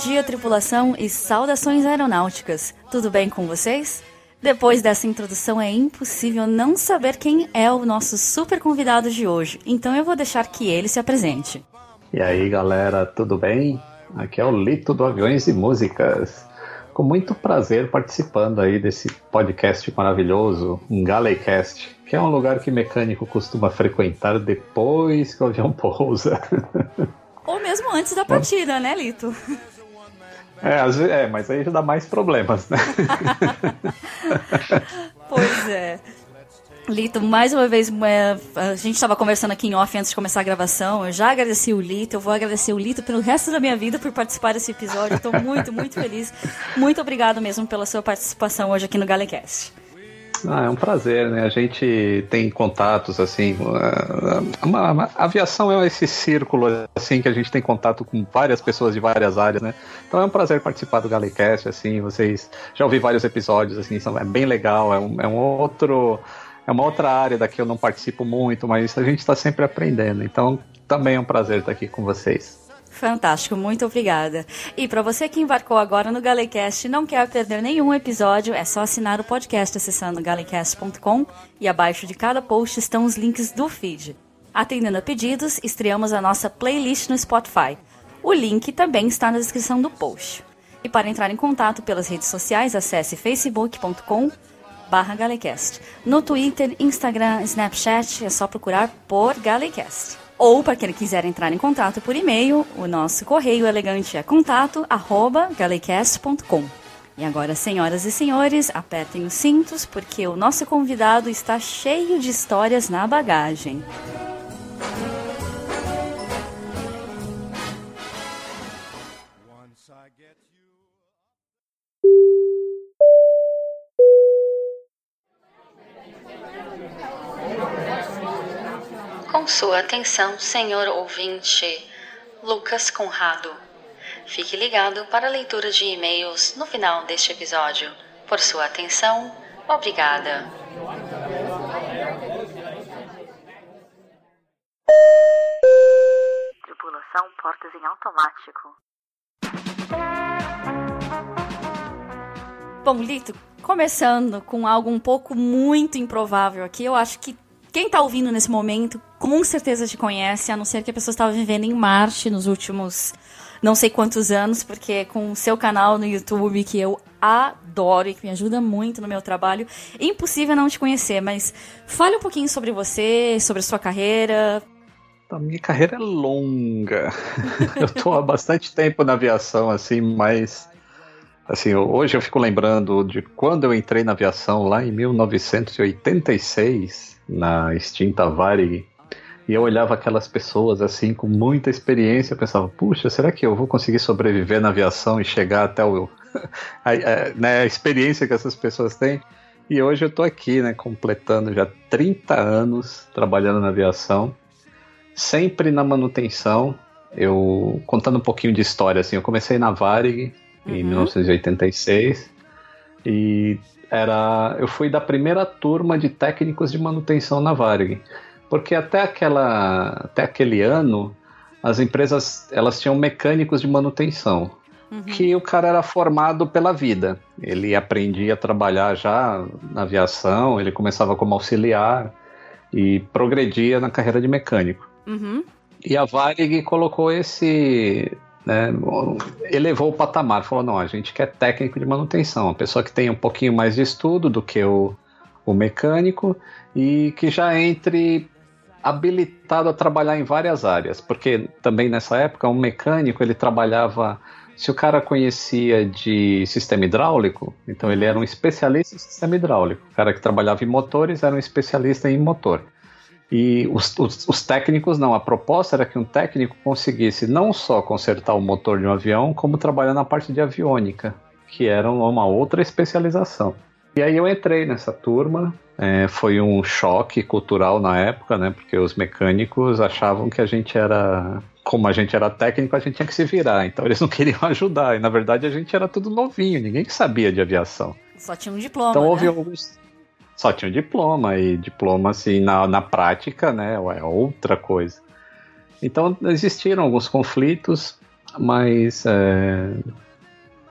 dia, tripulação, e saudações aeronáuticas. Tudo bem com vocês? Depois dessa introdução, é impossível não saber quem é o nosso super convidado de hoje, então eu vou deixar que ele se apresente. E aí, galera, tudo bem? Aqui é o Lito do Aviões e Músicas. Com muito prazer participando aí desse podcast maravilhoso, um Galecast, que é um lugar que mecânico costuma frequentar depois que o avião pousa. Ou mesmo antes da partida, né, Lito? É, é, mas aí já dá mais problemas, né? pois é. Lito, mais uma vez, é, a gente estava conversando aqui em off antes de começar a gravação. Eu já agradeci o Lito, eu vou agradecer o Lito pelo resto da minha vida por participar desse episódio. Estou muito, muito feliz. Muito obrigado mesmo pela sua participação hoje aqui no Galecast. Ah, é um prazer, né? A gente tem contatos, assim. A, a, a, aviação é esse círculo, assim, que a gente tem contato com várias pessoas de várias áreas, né? Então é um prazer participar do Galecast, assim. Vocês já ouvi vários episódios, assim, são, é bem legal. É um, é um outro. É uma outra área da que eu não participo muito, mas a gente está sempre aprendendo. Então também é um prazer estar aqui com vocês. Fantástico, muito obrigada. E para você que embarcou agora no Galecast e não quer perder nenhum episódio, é só assinar o podcast acessando galecast.com e abaixo de cada post estão os links do feed. Atendendo a pedidos, estreamos a nossa playlist no Spotify. O link também está na descrição do post. E para entrar em contato pelas redes sociais, acesse facebook.com Galecast. No Twitter, Instagram, Snapchat, é só procurar por Galecast. Ou, para quem quiser entrar em contato por e-mail, o nosso correio elegante é contato@galecast.com. E agora, senhoras e senhores, apertem os cintos porque o nosso convidado está cheio de histórias na bagagem. Sua atenção, senhor ouvinte, Lucas Conrado. Fique ligado para a leitura de e-mails no final deste episódio. Por sua atenção, obrigada. Tripulação portas em automático. Bom, Lito, começando com algo um pouco muito improvável aqui, eu acho que quem está ouvindo nesse momento com certeza te conhece, a não ser que a pessoa estava vivendo em Marte nos últimos não sei quantos anos, porque com o seu canal no YouTube, que eu adoro e que me ajuda muito no meu trabalho, é impossível não te conhecer, mas fale um pouquinho sobre você, sobre a sua carreira. A minha carreira é longa. eu estou há bastante tempo na aviação, assim, mas assim, hoje eu fico lembrando de quando eu entrei na aviação lá em 1986 na extinta Varig. E eu olhava aquelas pessoas assim com muita experiência, pensava, puxa, será que eu vou conseguir sobreviver na aviação e chegar até o, a, a, né, a experiência que essas pessoas têm? E hoje eu estou aqui, né, completando já 30 anos trabalhando na aviação, sempre na manutenção. Eu contando um pouquinho de história assim, eu comecei na Varig uhum. em 1986 e era eu fui da primeira turma de técnicos de manutenção na Varig, porque até aquela até aquele ano as empresas elas tinham mecânicos de manutenção, uhum. que o cara era formado pela vida. Ele aprendia a trabalhar já na aviação, ele começava como auxiliar e progredia na carreira de mecânico. Uhum. E a Varig colocou esse né, elevou o patamar, falou, não, a gente quer técnico de manutenção, uma pessoa que tenha um pouquinho mais de estudo do que o, o mecânico e que já entre habilitado a trabalhar em várias áreas, porque também nessa época um mecânico ele trabalhava, se o cara conhecia de sistema hidráulico, então ele era um especialista em sistema hidráulico, o cara que trabalhava em motores era um especialista em motor. E os, os, os, técnicos não. A proposta era que um técnico conseguisse não só consertar o motor de um avião, como trabalhar na parte de aviônica, que era uma outra especialização. E aí eu entrei nessa turma. É, foi um choque cultural na época, né? Porque os mecânicos achavam que a gente era. Como a gente era técnico, a gente tinha que se virar. Então eles não queriam ajudar. E na verdade a gente era tudo novinho, ninguém sabia de aviação. Só tinha um diploma. Então houve né? alguns só tinha um diploma, e diploma, assim, na, na prática, né, é outra coisa. Então existiram alguns conflitos, mas é,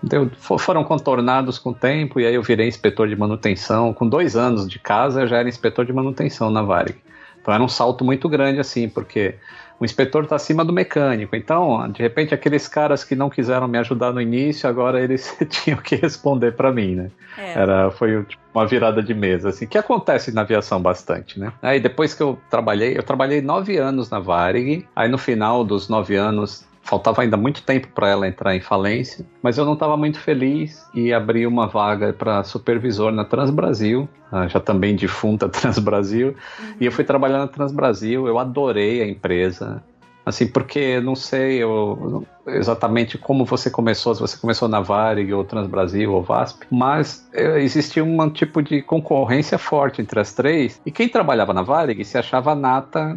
deu, foram contornados com o tempo e aí eu virei inspetor de manutenção. Com dois anos de casa eu já era inspetor de manutenção na Varig. Então era um salto muito grande assim, porque o inspetor está acima do mecânico. Então, de repente, aqueles caras que não quiseram me ajudar no início, agora eles tinham que responder para mim, né? É. Era, foi tipo, uma virada de mesa, assim, que acontece na aviação bastante, né? Aí depois que eu trabalhei, eu trabalhei nove anos na Varig. Aí no final dos nove anos faltava ainda muito tempo para ela entrar em falência, mas eu não estava muito feliz e abri uma vaga para supervisor na Transbrasil, já também defunta Transbrasil, uhum. e eu fui trabalhar na Transbrasil, eu adorei a empresa, assim, porque não sei eu, exatamente como você começou, se você começou na Varig ou Transbrasil ou VASP, mas é, existia um tipo de concorrência forte entre as três, e quem trabalhava na Varig se achava nata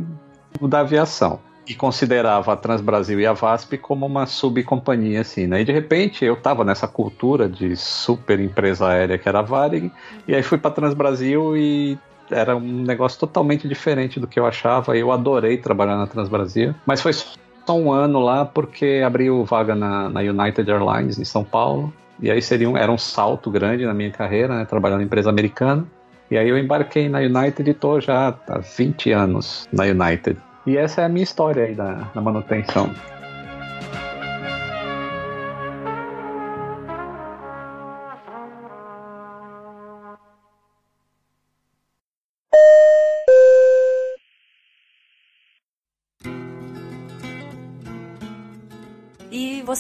da aviação e considerava a Transbrasil e a VASP como uma subcompanhia, assim, né? E de repente eu tava nessa cultura de super empresa aérea que era a Varig, e aí fui para Transbrasil e era um negócio totalmente diferente do que eu achava. Eu adorei trabalhar na Transbrasil, mas foi só um ano lá porque abriu vaga na, na United Airlines em São Paulo. E aí seria um, era um salto grande na minha carreira, né, trabalhando em empresa americana. E aí eu embarquei na United e tô já há 20 anos na United. E essa é a minha história aí da, da manutenção.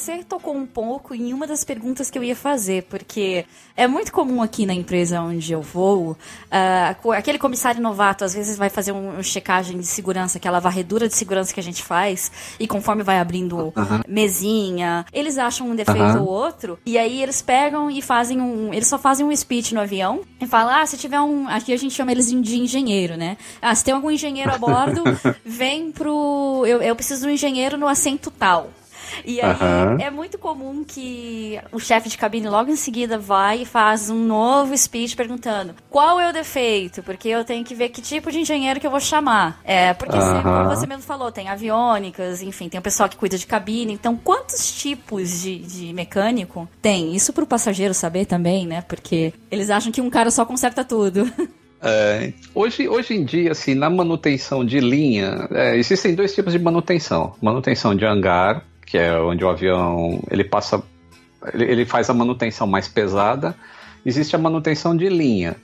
Você tocou um pouco em uma das perguntas que eu ia fazer, porque é muito comum aqui na empresa onde eu vou, uh, aquele comissário novato às vezes vai fazer uma checagem de segurança, aquela varredura de segurança que a gente faz, e conforme vai abrindo mesinha, eles acham um defeito ou outro, e aí eles pegam e fazem um. Eles só fazem um speech no avião e falam: ah, se tiver um. Aqui a gente chama eles de engenheiro, né? Ah, se tem algum engenheiro a bordo, vem pro. Eu, eu preciso de um engenheiro no assento tal. E aí uhum. é muito comum que o chefe de cabine logo em seguida vai e faz um novo speech perguntando qual é o defeito, porque eu tenho que ver que tipo de engenheiro que eu vou chamar. É, porque uhum. como você mesmo falou, tem aviônicas, enfim, tem o pessoal que cuida de cabine. Então, quantos tipos de, de mecânico tem? Isso para o passageiro saber também, né? Porque eles acham que um cara só conserta tudo. É, hoje, hoje em dia, assim, na manutenção de linha, é, existem dois tipos de manutenção: manutenção de hangar, que é onde o avião ele passa, ele, ele faz a manutenção mais pesada. Existe a manutenção de linha.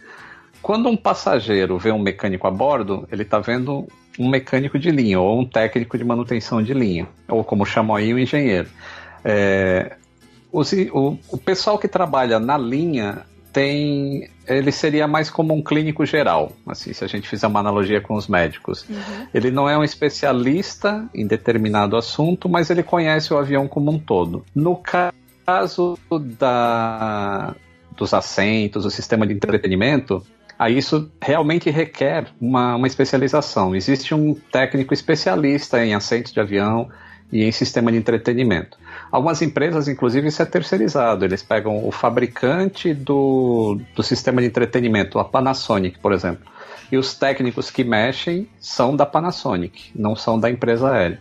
Quando um passageiro vê um mecânico a bordo, ele está vendo um mecânico de linha ou um técnico de manutenção de linha, ou como chamam aí, um engenheiro. É, o, o pessoal que trabalha na linha tem. Ele seria mais como um clínico geral, assim, se a gente fizer uma analogia com os médicos. Uhum. Ele não é um especialista em determinado assunto, mas ele conhece o avião como um todo. No caso da, dos assentos, o sistema de entretenimento, aí isso realmente requer uma, uma especialização. Existe um técnico especialista em assentos de avião e em sistema de entretenimento. Algumas empresas, inclusive, isso é terceirizado. Eles pegam o fabricante do, do sistema de entretenimento, a Panasonic, por exemplo. E os técnicos que mexem são da Panasonic, não são da empresa aérea.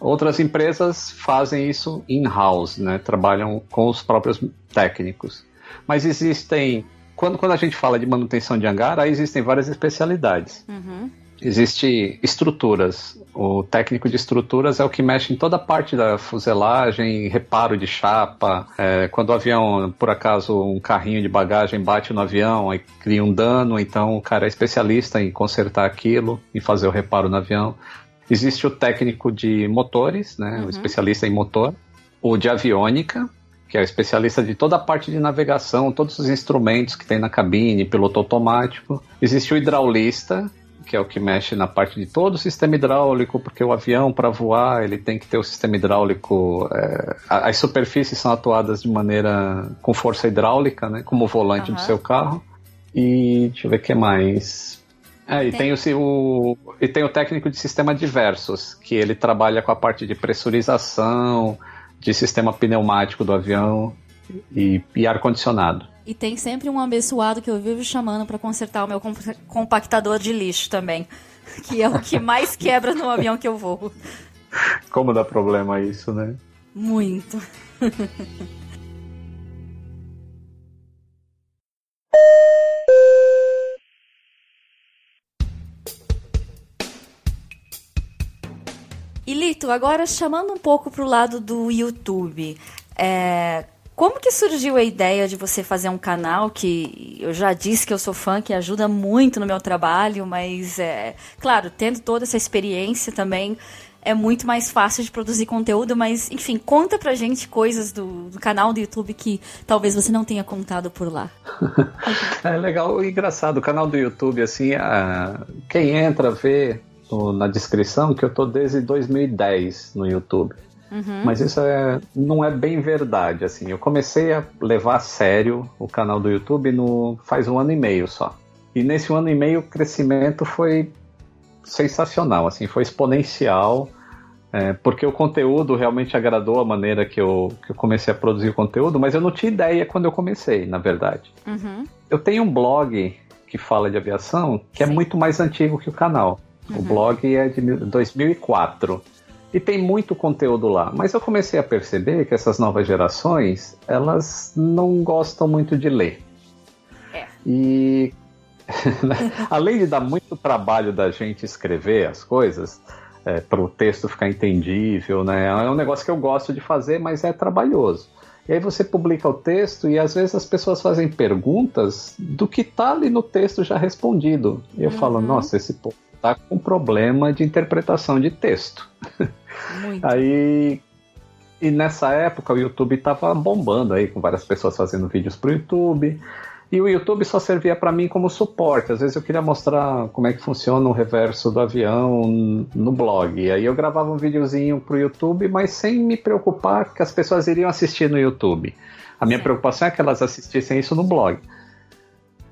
Outras empresas fazem isso in-house, né? trabalham com os próprios técnicos. Mas existem. Quando, quando a gente fala de manutenção de hangar, aí existem várias especialidades. Uhum. Existem estruturas. O técnico de estruturas é o que mexe em toda a parte da fuselagem, reparo de chapa. É, quando o avião, por acaso, um carrinho de bagagem bate no avião e cria um dano, então o cara é especialista em consertar aquilo e fazer o reparo no avião. Existe o técnico de motores, né, uhum. o especialista em motor. O de aviônica, que é o especialista de toda a parte de navegação, todos os instrumentos que tem na cabine, piloto automático. Existe o hidraulista, que é o que mexe na parte de todo o sistema hidráulico, porque o avião, para voar, ele tem que ter o sistema hidráulico. É, as superfícies são atuadas de maneira com força hidráulica, né, como o volante uhum. do seu carro. E deixa eu ver o que mais. É, e tem, tem o, o, e tem o técnico de sistema diversos, que ele trabalha com a parte de pressurização, de sistema pneumático do avião e, e ar-condicionado. E tem sempre um abençoado que eu vivo chamando para consertar o meu compactador de lixo também. Que é o que mais quebra no avião que eu vou. Como dá problema isso, né? Muito. E Lito, agora chamando um pouco para o lado do YouTube, é, como que surgiu a ideia de você fazer um canal que eu já disse que eu sou fã, que ajuda muito no meu trabalho, mas é claro, tendo toda essa experiência também é muito mais fácil de produzir conteúdo, mas enfim, conta pra gente coisas do, do canal do YouTube que talvez você não tenha contado por lá. é legal, engraçado, o canal do YouTube, assim, a... quem entra vê na descrição que eu tô desde 2010 no YouTube. Uhum. Mas isso é, não é bem verdade, assim. Eu comecei a levar a sério o canal do YouTube no, faz um ano e meio só. E nesse ano e meio o crescimento foi sensacional, assim, foi exponencial. É, porque o conteúdo realmente agradou a maneira que eu, que eu comecei a produzir o conteúdo, mas eu não tinha ideia quando eu comecei, na verdade. Uhum. Eu tenho um blog que fala de aviação que é Sim. é muito mais antigo que o canal. Uhum. O blog é de 2004 e tem muito conteúdo lá. Mas eu comecei a perceber que essas novas gerações elas não gostam muito de ler. É. E além de dar muito trabalho da gente escrever as coisas é, para o texto ficar entendível, né? É um negócio que eu gosto de fazer, mas é trabalhoso. E aí você publica o texto e às vezes as pessoas fazem perguntas do que está ali no texto já respondido. E eu uhum. falo, nossa, esse povo tá com problema de interpretação de texto. Muito. Aí e nessa época o YouTube estava bombando aí com várias pessoas fazendo vídeos para o YouTube. E o YouTube só servia para mim como suporte. Às vezes eu queria mostrar como é que funciona o reverso do avião no blog. E aí eu gravava um videozinho pro YouTube, mas sem me preocupar que as pessoas iriam assistir no YouTube. A minha preocupação é que elas assistissem isso no blog.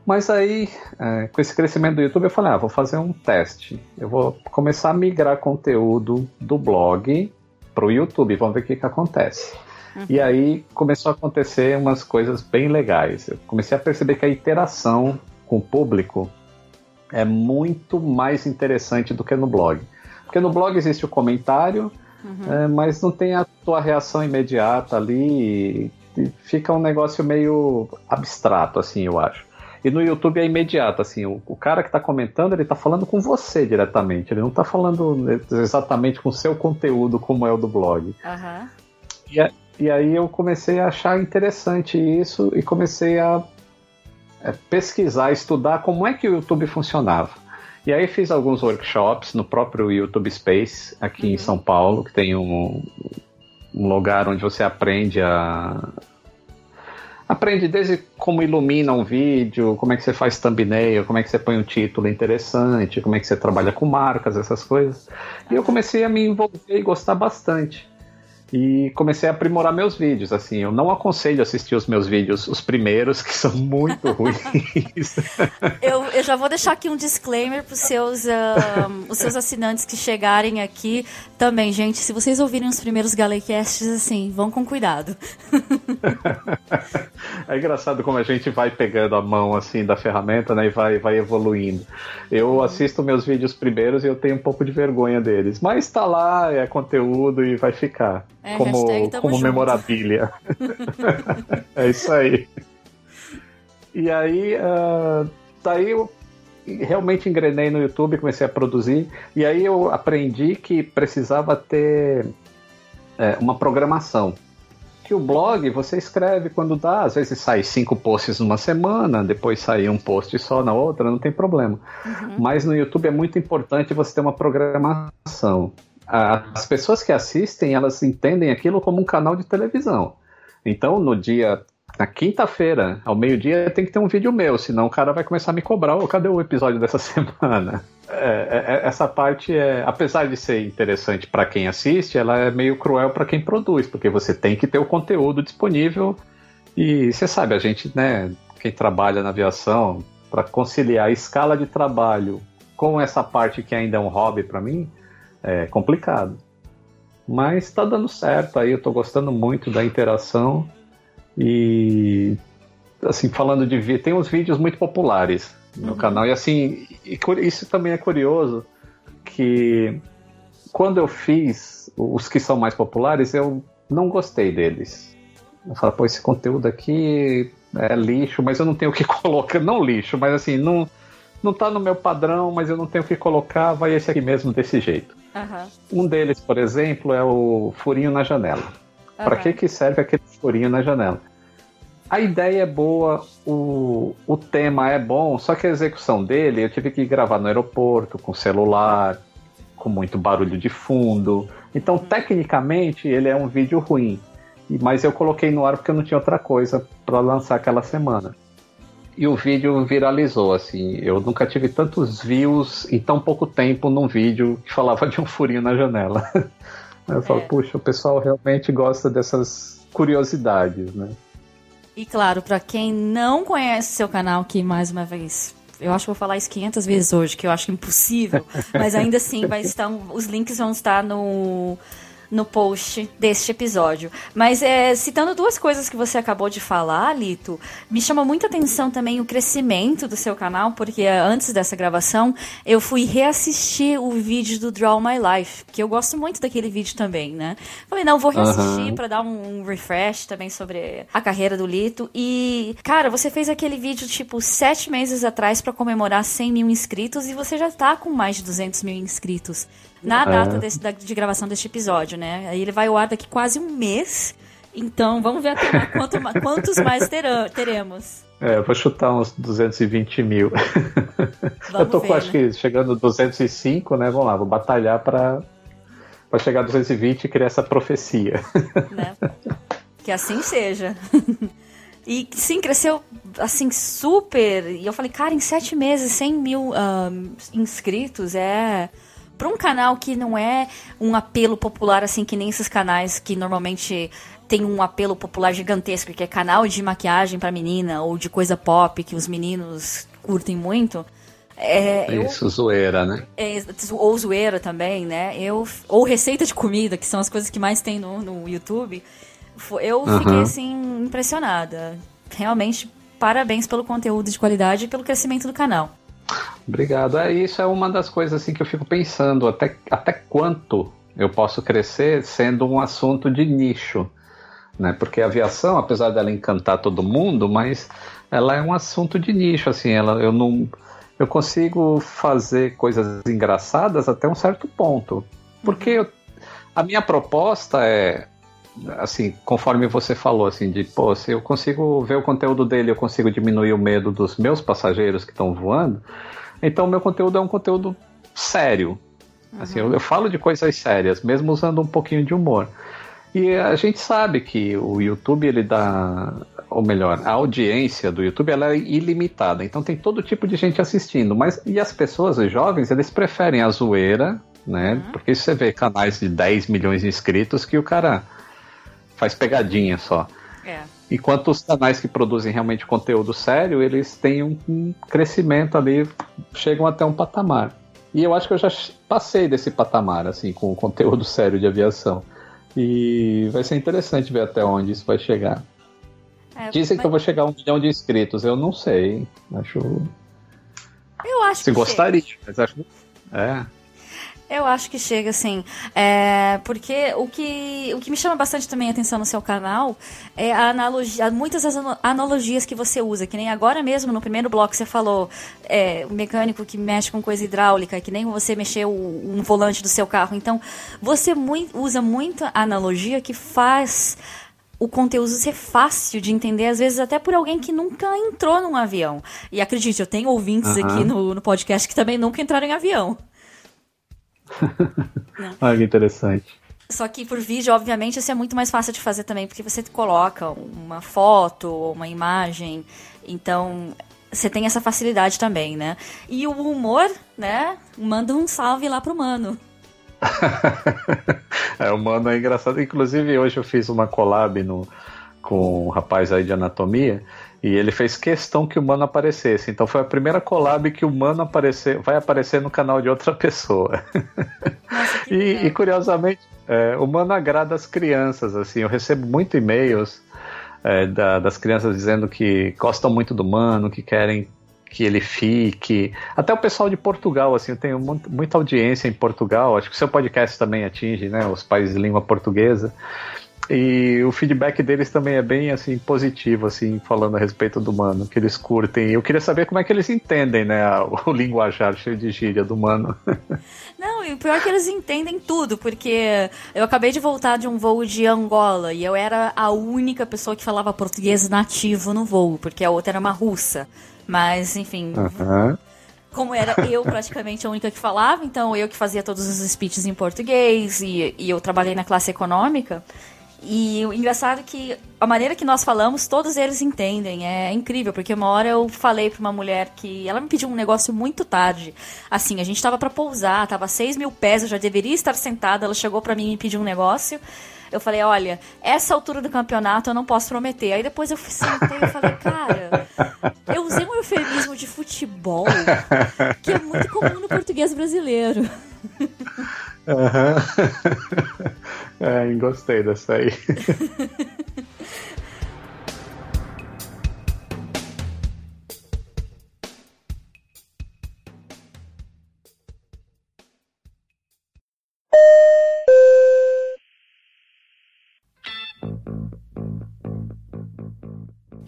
Mas aí, é, com esse crescimento do YouTube, eu falei, ah, vou fazer um teste. Eu vou começar a migrar conteúdo do blog para o YouTube, vamos ver o que, que acontece. Uhum. E aí começou a acontecer umas coisas bem legais. Eu comecei a perceber que a interação com o público é muito mais interessante do que no blog. Porque no blog existe o comentário, uhum. é, mas não tem a tua reação imediata ali. E fica um negócio meio abstrato, assim, eu acho. E no YouTube é imediato, assim, o, o cara que está comentando, ele está falando com você diretamente, ele não está falando exatamente com o seu conteúdo como é o do blog. Uhum. E, a, e aí eu comecei a achar interessante isso e comecei a é, pesquisar, estudar como é que o YouTube funcionava. E aí fiz alguns workshops no próprio YouTube Space, aqui uhum. em São Paulo, que tem um, um lugar onde você aprende a, Aprende desde como ilumina um vídeo, como é que você faz thumbnail, como é que você põe um título interessante, como é que você trabalha com marcas, essas coisas. E eu comecei a me envolver e gostar bastante e comecei a aprimorar meus vídeos. Assim, eu não aconselho assistir os meus vídeos, os primeiros, que são muito ruins. eu, eu, já vou deixar aqui um disclaimer para seus, os seus assinantes que chegarem aqui também, gente. Se vocês ouvirem os primeiros Galecasts, assim, vão com cuidado. é engraçado como a gente vai pegando a mão assim da ferramenta né, e vai, vai evoluindo. Eu uhum. assisto meus vídeos primeiros e eu tenho um pouco de vergonha deles. Mas tá lá, é conteúdo e vai ficar. É, como, como memorabilia. é isso aí. E aí, uh, daí eu realmente engrenei no YouTube, comecei a produzir, e aí eu aprendi que precisava ter é, uma programação. Que o blog você escreve quando dá, às vezes sai cinco posts numa semana, depois sai um post só na outra, não tem problema. Uhum. Mas no YouTube é muito importante você ter uma programação as pessoas que assistem, elas entendem aquilo como um canal de televisão. Então, no dia, na quinta-feira, ao meio-dia, tem que ter um vídeo meu, senão o cara vai começar a me cobrar, oh, cadê o episódio dessa semana? É, é, é, essa parte é, apesar de ser interessante para quem assiste, ela é meio cruel para quem produz, porque você tem que ter o conteúdo disponível e você sabe, a gente, né, quem trabalha na aviação, para conciliar a escala de trabalho com essa parte que ainda é um hobby para mim, é complicado. Mas está dando certo aí, eu estou gostando muito da interação e assim, falando de vídeo, tem uns vídeos muito populares no uhum. canal e assim, isso também é curioso que quando eu fiz os que são mais populares, eu não gostei deles. Eu falo, pô, esse conteúdo aqui é lixo, mas eu não tenho o que colocar. Não lixo, mas assim, não, não tá no meu padrão, mas eu não tenho o que colocar, vai esse aqui mesmo desse jeito. Uhum. Um deles, por exemplo, é o furinho na janela. Uhum. Para que, que serve aquele furinho na janela? A ideia é boa, o, o tema é bom, só que a execução dele eu tive que gravar no aeroporto, com celular, com muito barulho de fundo. Então, tecnicamente, ele é um vídeo ruim. Mas eu coloquei no ar porque eu não tinha outra coisa para lançar aquela semana. E o vídeo viralizou, assim. Eu nunca tive tantos views em tão pouco tempo num vídeo que falava de um furinho na janela. Eu falo, é. puxa, o pessoal realmente gosta dessas curiosidades, né? E claro, para quem não conhece seu canal, que mais uma vez eu acho que vou falar isso 500 vezes hoje, que eu acho impossível, mas ainda assim vai estar, os links vão estar no no post deste episódio. Mas é, citando duas coisas que você acabou de falar, Lito, me chama muita atenção também o crescimento do seu canal, porque antes dessa gravação eu fui reassistir o vídeo do Draw My Life, que eu gosto muito daquele vídeo também, né? Falei, não, vou reassistir uhum. para dar um refresh também sobre a carreira do Lito. E, cara, você fez aquele vídeo tipo sete meses atrás para comemorar 100 mil inscritos e você já tá com mais de 200 mil inscritos na é. data desse, da, de gravação deste episódio, né? Aí ele vai ao ar daqui quase um mês. Então, vamos ver até quanto, quantos mais terão, teremos. É, eu vou chutar uns 220 mil. eu tô ver, com, acho né? que chegando 205, né? Vamos lá, vou batalhar para para chegar a 220 e criar essa profecia. Né? Que assim seja. E sim, cresceu assim super. E eu falei, cara, em sete meses, 100 mil um, inscritos é para um canal que não é um apelo popular assim que nem esses canais que normalmente tem um apelo popular gigantesco, que é canal de maquiagem para menina ou de coisa pop que os meninos curtem muito. É, Isso, eu, zoeira, né? É, ou zoeira também, né? Eu, ou receita de comida, que são as coisas que mais tem no, no YouTube. Eu uhum. fiquei assim impressionada. Realmente, parabéns pelo conteúdo de qualidade e pelo crescimento do canal. Obrigado. É, isso é uma das coisas assim que eu fico pensando, até, até quanto eu posso crescer sendo um assunto de nicho. Né? Porque a aviação, apesar dela encantar todo mundo, mas ela é um assunto de nicho, assim, ela, eu não eu consigo fazer coisas engraçadas até um certo ponto. Porque eu, a minha proposta é assim, conforme você falou, assim, de, pô, se eu consigo ver o conteúdo dele, eu consigo diminuir o medo dos meus passageiros que estão voando, então meu conteúdo é um conteúdo sério. Uhum. Assim, eu, eu, falo de coisas sérias, mesmo usando um pouquinho de humor. E a gente sabe que o YouTube, ele dá, ou melhor, a audiência do YouTube, ela é ilimitada, então tem todo tipo de gente assistindo, mas, e as pessoas, os jovens, eles preferem a zoeira, né, uhum. porque você vê canais de 10 milhões de inscritos que o cara faz pegadinha só. É. Enquanto os canais que produzem realmente conteúdo sério, eles têm um, um crescimento ali, chegam até um patamar. E eu acho que eu já passei desse patamar, assim, com o conteúdo sério de aviação. E vai ser interessante ver até onde isso vai chegar. É, Dizem mas... que eu vou chegar a um milhão de inscritos, eu não sei. Acho. Eu acho Se que gostaria, chega. mas acho. É. Eu acho que chega, assim. É, porque o que, o que me chama bastante também a atenção no seu canal é a analogia, muitas das analogias que você usa, que nem agora mesmo no primeiro bloco você falou é, o mecânico que mexe com coisa hidráulica, que nem você mexeu um volante do seu carro. Então, você muito, usa muita analogia que faz o conteúdo ser fácil de entender, às vezes até por alguém que nunca entrou num avião. E acredite, eu tenho ouvintes aqui no, no podcast que também nunca entraram em avião. Olha que interessante. Só que por vídeo, obviamente, isso é muito mais fácil de fazer também, porque você coloca uma foto ou uma imagem. Então, você tem essa facilidade também, né? E o humor, né? Manda um salve lá pro mano. é, o mano é engraçado. Inclusive, hoje eu fiz uma collab no, com um rapaz aí de anatomia. E ele fez questão que o Mano aparecesse. Então foi a primeira collab que o Mano aparecer, vai aparecer no canal de outra pessoa. Nossa, e, e, curiosamente, é, o Mano agrada as crianças. Assim, eu recebo muito e-mails é, da, das crianças dizendo que gostam muito do Mano, que querem que ele fique. Até o pessoal de Portugal, assim, eu tenho muita audiência em Portugal. Acho que o seu podcast também atinge, né, os países de língua portuguesa. E o feedback deles também é bem assim positivo, assim, falando a respeito do mano, que eles curtem. Eu queria saber como é que eles entendem, né, o linguajar cheio de gíria do mano. Não, e o pior é que eles entendem tudo, porque eu acabei de voltar de um voo de Angola e eu era a única pessoa que falava português nativo no voo, porque a outra era uma russa. Mas, enfim. Uhum como era eu praticamente a única que falava, então eu que fazia todos os speeches em português e, e eu trabalhei na classe econômica. E o engraçado é que a maneira que nós falamos, todos eles entendem. É incrível, porque uma hora eu falei pra uma mulher que ela me pediu um negócio muito tarde. Assim, a gente tava para pousar, tava seis mil pés, eu já deveria estar sentada. Ela chegou para mim e me pediu um negócio. Eu falei, olha, essa altura do campeonato eu não posso prometer. Aí depois eu sentei e falei, cara, eu usei um eufemismo de futebol que é muito comum no português brasileiro. Uhum. É, gostei dessa aí.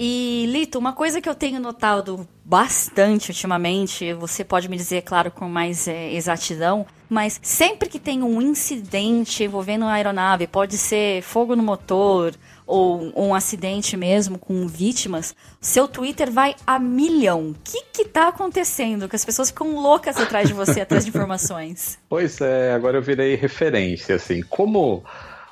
E, Lito, uma coisa que eu tenho notado bastante ultimamente, você pode me dizer, claro, com mais é, exatidão, mas sempre que tem um incidente envolvendo a aeronave, pode ser fogo no motor ou um acidente mesmo com vítimas, seu Twitter vai a milhão. O que que tá acontecendo? Que as pessoas ficam loucas atrás de você, atrás de informações. Pois é, agora eu virei referência, assim, como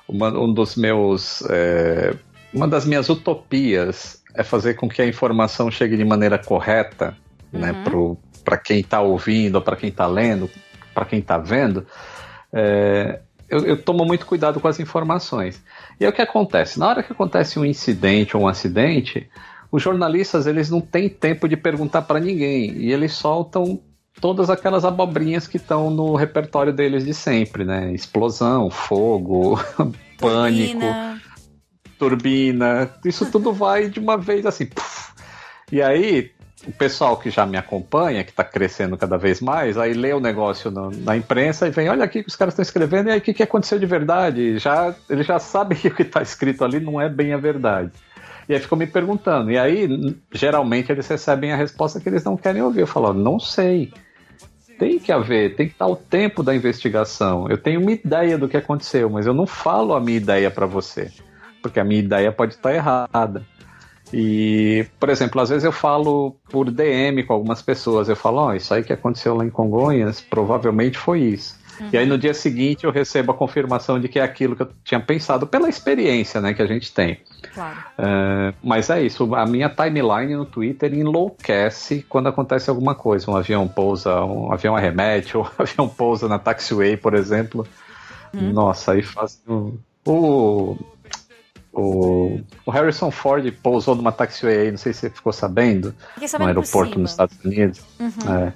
uma, um dos meus... É, uma das minhas utopias é fazer com que a informação chegue de maneira correta, né, uhum. né, para quem está ouvindo, para quem está lendo, para quem está vendo. É, eu, eu, tomo muito cuidado com as informações. E é o que acontece. Na hora que acontece um incidente ou um acidente, os jornalistas eles não têm tempo de perguntar para ninguém e eles soltam todas aquelas abobrinhas que estão no repertório deles de sempre, né? Explosão, fogo, pânico turbina, isso tudo vai de uma vez assim. Puff. E aí, o pessoal que já me acompanha, que está crescendo cada vez mais, aí lê o negócio no, na imprensa e vem, olha aqui que os caras estão escrevendo, e aí o que, que aconteceu de verdade? Já, ele já sabe que o que está escrito ali não é bem a verdade. E aí ficam me perguntando. E aí, geralmente, eles recebem a resposta que eles não querem ouvir. Eu falo, não sei. Tem que haver, tem que estar o tempo da investigação. Eu tenho uma ideia do que aconteceu, mas eu não falo a minha ideia para você porque a minha ideia pode estar errada. E, por exemplo, às vezes eu falo por DM com algumas pessoas, eu falo, ó, oh, isso aí que aconteceu lá em Congonhas, provavelmente foi isso. Uhum. E aí no dia seguinte eu recebo a confirmação de que é aquilo que eu tinha pensado pela experiência, né, que a gente tem. Claro. Uh, mas é isso, a minha timeline no Twitter enlouquece quando acontece alguma coisa. Um avião pousa, um avião arremete, ou um avião pousa na taxiway, por exemplo. Uhum. Nossa, aí faz. O, o, o, Harrison Ford pousou numa taxiway aí, não sei se você ficou sabendo, no aeroporto nos Estados Unidos. Uhum. É.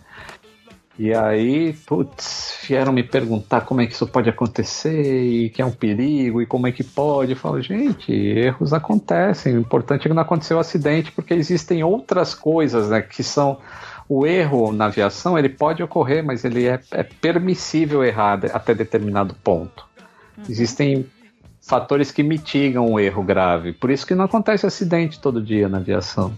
E aí, putz, vieram me perguntar como é que isso pode acontecer e que é um perigo e como é que pode. Eu falo, gente, erros acontecem. O importante é que não aconteceu um acidente, porque existem outras coisas, né, que são o erro na aviação ele pode ocorrer, mas ele é, é permissível errar até determinado ponto. Uhum. Existem fatores que mitigam o erro grave. Por isso que não acontece acidente todo dia na aviação.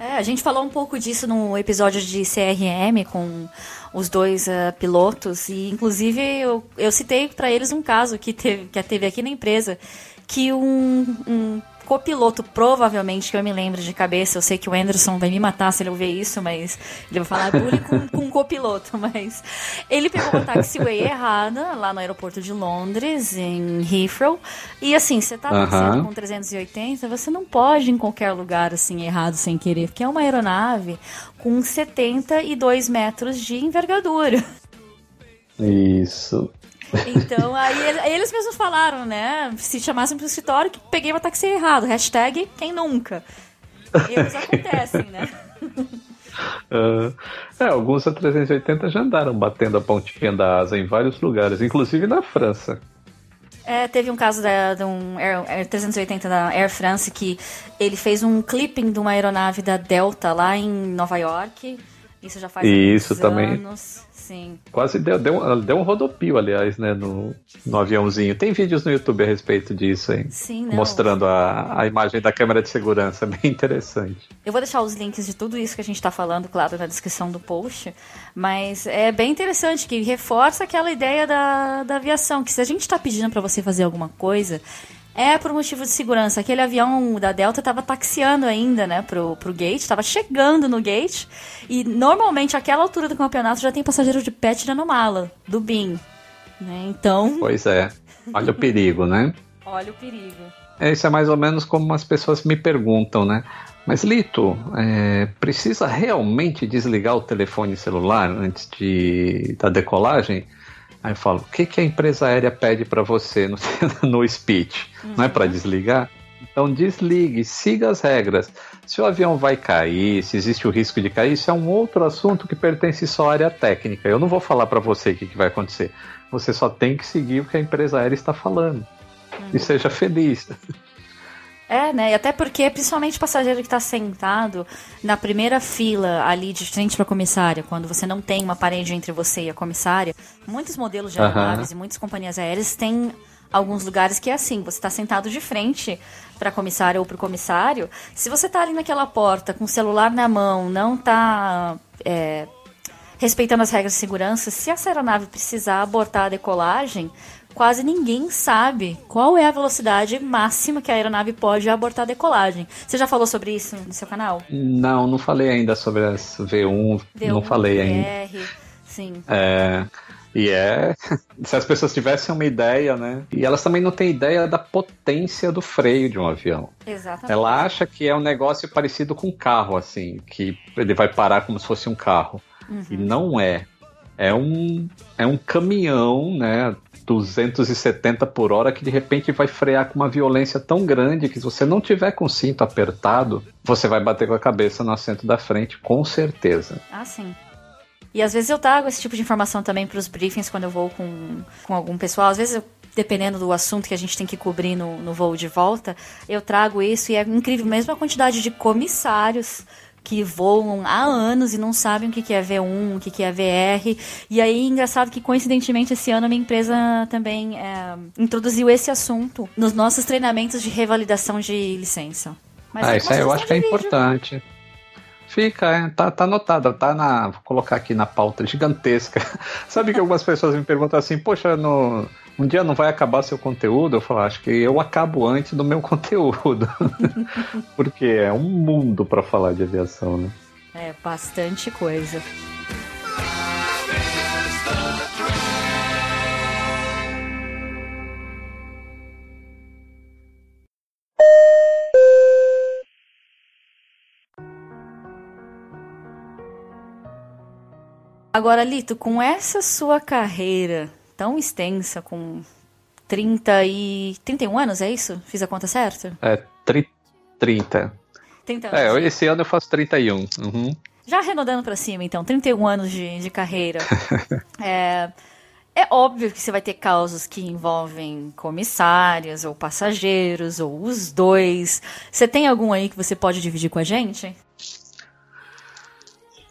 É, a gente falou um pouco disso no episódio de CRM com os dois uh, pilotos e inclusive eu, eu citei para eles um caso que teve, que teve aqui na empresa que um, um copiloto, provavelmente, que eu me lembro de cabeça, eu sei que o Anderson vai me matar se ele ouvir isso, mas ele vai falar bullying com, com um copiloto, mas ele pegou uma taxiway errada lá no aeroporto de Londres, em Heathrow, e assim, você tá uh com 380, você não pode ir em qualquer lugar assim errado sem querer, porque é uma aeronave com 72 metros de envergadura. Isso. Então, aí, eles mesmos falaram, né? Se chamassem pro escritório, que peguei uma táxi errado. Hashtag quem nunca. Erros acontecem, né? Uh, é, alguns A380 já andaram batendo a pontinha da asa em vários lugares, inclusive na França. É, teve um caso da, de um Air, Air 380 da Air France que ele fez um clipping de uma aeronave da Delta lá em Nova York Isso já faz Isso anos. também. Sim. Quase deu, deu, deu um rodopio, aliás, né, no, no aviãozinho. Tem vídeos no YouTube a respeito disso, hein? Sim, não. Mostrando a, a imagem da câmera de segurança, bem interessante. Eu vou deixar os links de tudo isso que a gente está falando, claro, na descrição do post, mas é bem interessante que reforça aquela ideia da, da aviação, que se a gente está pedindo para você fazer alguma coisa, é por motivo de segurança. Aquele avião da Delta estava taxiando ainda, né, pro, pro gate, estava chegando no gate. E normalmente, àquela altura do campeonato, já tem passageiro de pé tirando mala, do BIM. Né? Então. Pois é. Olha o perigo, né? Olha o perigo. É, isso é mais ou menos como as pessoas me perguntam, né? Mas Lito, é, precisa realmente desligar o telefone celular antes de, da decolagem? Aí eu falo, o que, que a empresa aérea pede para você no, no speech? Uhum. Não é para desligar? Então desligue, siga as regras. Se o avião vai cair, se existe o risco de cair, isso é um outro assunto que pertence só à área técnica. Eu não vou falar para você o que, que vai acontecer. Você só tem que seguir o que a empresa aérea está falando. Uhum. E seja feliz. É, né? E até porque, principalmente o passageiro que está sentado na primeira fila ali de frente para a comissária, quando você não tem uma parede entre você e a comissária, muitos modelos de aeronaves uhum. e muitas companhias aéreas têm alguns lugares que é assim, você está sentado de frente para a comissária ou para o comissário, se você está ali naquela porta com o celular na mão, não está é, respeitando as regras de segurança, se essa aeronave precisar abortar a decolagem, quase ninguém sabe qual é a velocidade máxima que a aeronave pode abortar a decolagem. Você já falou sobre isso no seu canal? Não, não falei ainda sobre as V1, V1 não falei VR, ainda. Sim. É, e é. Se as pessoas tivessem uma ideia, né? E elas também não têm ideia da potência do freio de um avião. Exatamente. Ela acha que é um negócio parecido com um carro, assim, que ele vai parar como se fosse um carro. Uhum. E não é. É um, é um caminhão, né? 270 por hora que de repente vai frear com uma violência tão grande que se você não tiver com o cinto apertado, você vai bater com a cabeça no assento da frente, com certeza. Ah, sim. E às vezes eu trago esse tipo de informação também para os briefings quando eu vou com, com algum pessoal. Às vezes eu dependendo do assunto que a gente tem que cobrir no, no voo de volta, eu trago isso e é incrível mesmo a quantidade de comissários que voam há anos e não sabem o que é V1, o que é VR. E aí, engraçado que, coincidentemente, esse ano a minha empresa também é, introduziu esse assunto nos nossos treinamentos de revalidação de licença. Mas ah, isso aí eu acho que é importante. Fica, é, tá, tá anotado, tá na. Vou colocar aqui na pauta gigantesca. Sabe que algumas pessoas me perguntam assim, poxa, no, um dia não vai acabar seu conteúdo? Eu falo, acho que eu acabo antes do meu conteúdo. Porque é um mundo para falar de aviação, né? É, bastante coisa. Agora, Lito, com essa sua carreira tão extensa, com 30 e. 31 anos, é isso? Fiz a conta certa? É, tri... 30. 30 anos. É, esse ano eu faço 31. Uhum. Já arredondando para cima, então, 31 anos de, de carreira. é, é óbvio que você vai ter causas que envolvem comissários, ou passageiros, ou os dois. Você tem algum aí que você pode dividir com a gente?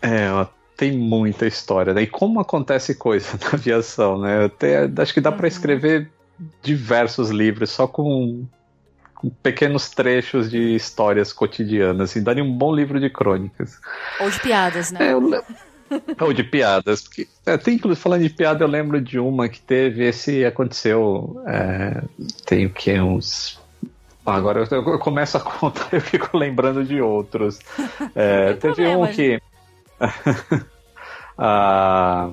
É, ó, tem muita história. Né? E como acontece coisa na aviação, né? Até, acho que dá uhum. para escrever diversos livros só com, com, pequenos trechos de histórias cotidianas. E daria um bom livro de crônicas. Ou de piadas, né? É, eu... Ou de piadas. Porque, é, tem, inclusive, falando de piada, eu lembro de uma que teve. Esse aconteceu. É, tem o que? Uns Agora eu, eu, começo a contar eu fico lembrando de outros. É, teve problema, um que. Ah,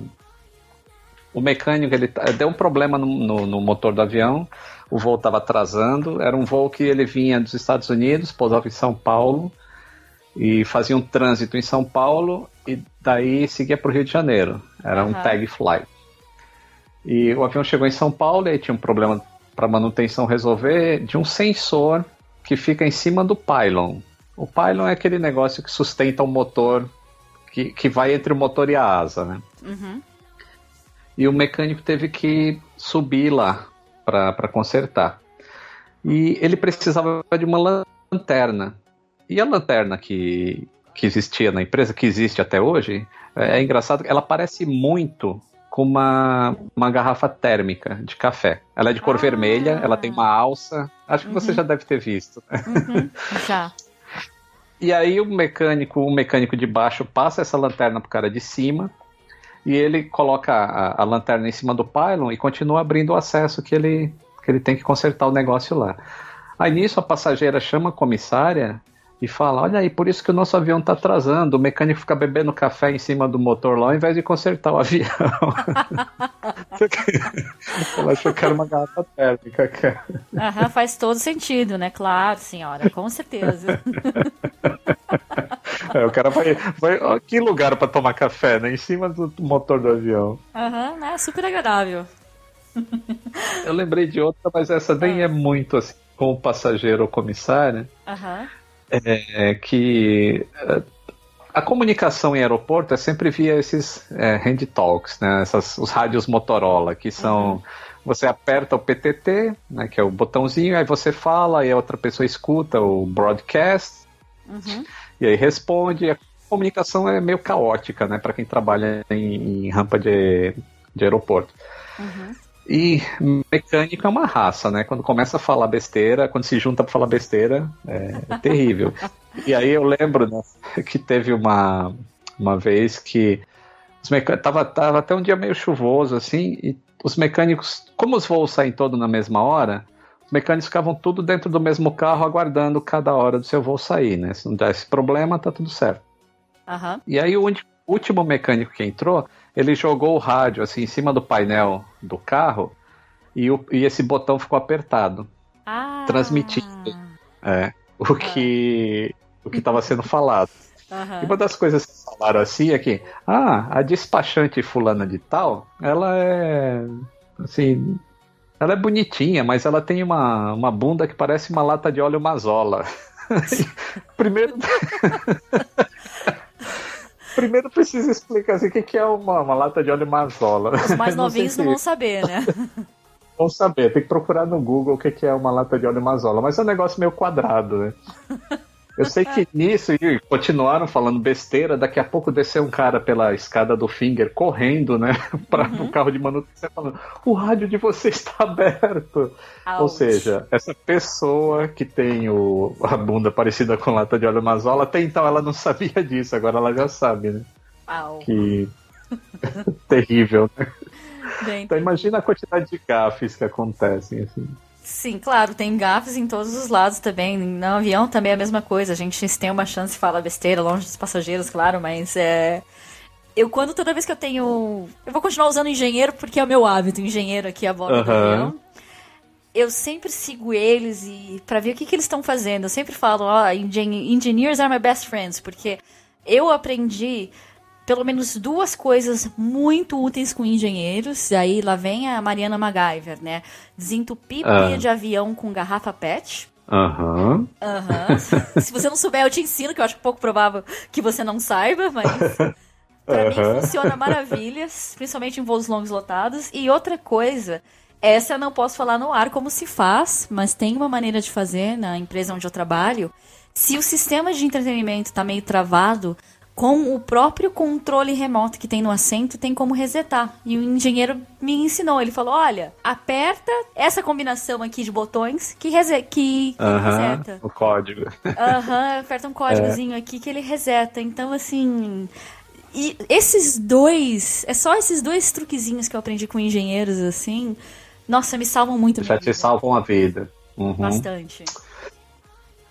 o mecânico ele deu um problema no, no, no motor do avião, o voo estava atrasando. Era um voo que ele vinha dos Estados Unidos, pousava em São Paulo e fazia um trânsito em São Paulo e daí seguia para o Rio de Janeiro. Era uhum. um tag flight. E o avião chegou em São Paulo e aí tinha um problema para manutenção resolver de um sensor que fica em cima do pylon. O pylon é aquele negócio que sustenta o motor que, que vai entre o motor e a asa, né? Uhum. E o mecânico teve que subir lá para consertar. E ele precisava de uma lanterna. E a lanterna que, que existia na empresa, que existe até hoje, é, é engraçado, ela parece muito com uma, uma garrafa térmica de café. Ela é de cor ah. vermelha, ela tem uma alça. Acho que uhum. você já deve ter visto. Uhum. Já. E aí o mecânico, o mecânico de baixo passa essa lanterna pro cara de cima e ele coloca a, a lanterna em cima do pylon e continua abrindo o acesso que ele, que ele tem que consertar o negócio lá. Aí nisso a passageira chama a comissária e fala: Olha aí, por isso que o nosso avião está atrasando. O mecânico fica bebendo café em cima do motor lá ao invés de consertar o avião. Ela achou que era uma garrafa térmica, cara. Aham, faz todo sentido, né? Claro, senhora, com certeza. É, o cara vai. vai ó, que lugar para tomar café, né? Em cima do motor do avião. Aham, né? Super agradável. Eu lembrei de outra, mas essa nem ah. é muito assim, com o passageiro ou comissário. Aham é, que é, a comunicação em aeroporto é sempre via esses é, hand talks, né? Essas, os rádios Motorola, que são. Uhum. Você aperta o PTT, né, que é o botãozinho, aí você fala e a outra pessoa escuta o broadcast, uhum. e aí responde. A comunicação é meio caótica, né, para quem trabalha em, em rampa de, de aeroporto. Uhum. E mecânico é uma raça, né? Quando começa a falar besteira, quando se junta para falar besteira, é, é terrível. e aí eu lembro né, que teve uma, uma vez que os mecânicos, tava, tava até um dia meio chuvoso assim, e os mecânicos, como os voos saem todos na mesma hora, os mecânicos ficavam tudo dentro do mesmo carro aguardando cada hora do seu voo sair, né? Se não desse problema, tá tudo certo. Uhum. E aí o último mecânico que entrou, ele jogou o rádio assim em cima do painel do carro e, o, e esse botão ficou apertado, ah. transmitindo é, o que o que estava sendo falado. Uhum. E uma das coisas que falaram assim é que ah, a despachante fulana de tal, ela é assim, ela é bonitinha, mas ela tem uma, uma bunda que parece uma lata de óleo mazola. Primeiro primeiro precisa explicar assim, o que, que é uma, uma lata de óleo mazola. Os mais novinhos não, não vão saber, né? Vão saber, tem que procurar no Google o que, que é uma lata de óleo mazola, mas é um negócio meio quadrado, né? Eu sei que nisso e continuaram falando besteira. Daqui a pouco desceu um cara pela escada do Finger correndo, né? Para uhum. o carro de manutenção falando: o rádio de você está aberto. Ouch. Ou seja, essa pessoa que tem o, a bunda parecida com lata de óleo mazola, até então ela não sabia disso, agora ela já sabe, né? Au. Que terrível, né? Bem, então imagina a quantidade de gafes que acontecem assim. Sim, claro, tem gafes em todos os lados também. No avião também é a mesma coisa. A gente tem uma chance de falar besteira, longe dos passageiros, claro, mas é. Eu, quando toda vez que eu tenho. Eu vou continuar usando engenheiro porque é o meu hábito, engenheiro aqui a bordo uhum. do avião. Eu sempre sigo eles e para ver o que, que eles estão fazendo. Eu sempre falo, ó, oh, engineers are my best friends, porque eu aprendi pelo menos duas coisas muito úteis com engenheiros. E aí lá vem a Mariana MacGyver, né? Desentupir ah. de avião com garrafa PET. Aham. Uhum. Uhum. Se você não souber, eu te ensino, que eu acho pouco provável que você não saiba, mas. Pra uhum. mim funciona maravilhas, principalmente em voos longos lotados. E outra coisa, essa eu não posso falar no ar como se faz, mas tem uma maneira de fazer na empresa onde eu trabalho. Se o sistema de entretenimento tá meio travado, com o próprio controle remoto que tem no assento, tem como resetar. E o engenheiro me ensinou. Ele falou: olha, aperta essa combinação aqui de botões que, rese que, uh -huh, reseta. O código. Aham, uh -huh, aperta um códigozinho é. aqui que ele reseta. Então, assim. E esses dois. É só esses dois truquezinhos que eu aprendi com engenheiros, assim. Nossa, me salvam muito. Já te salvam a vida. Uhum. Bastante.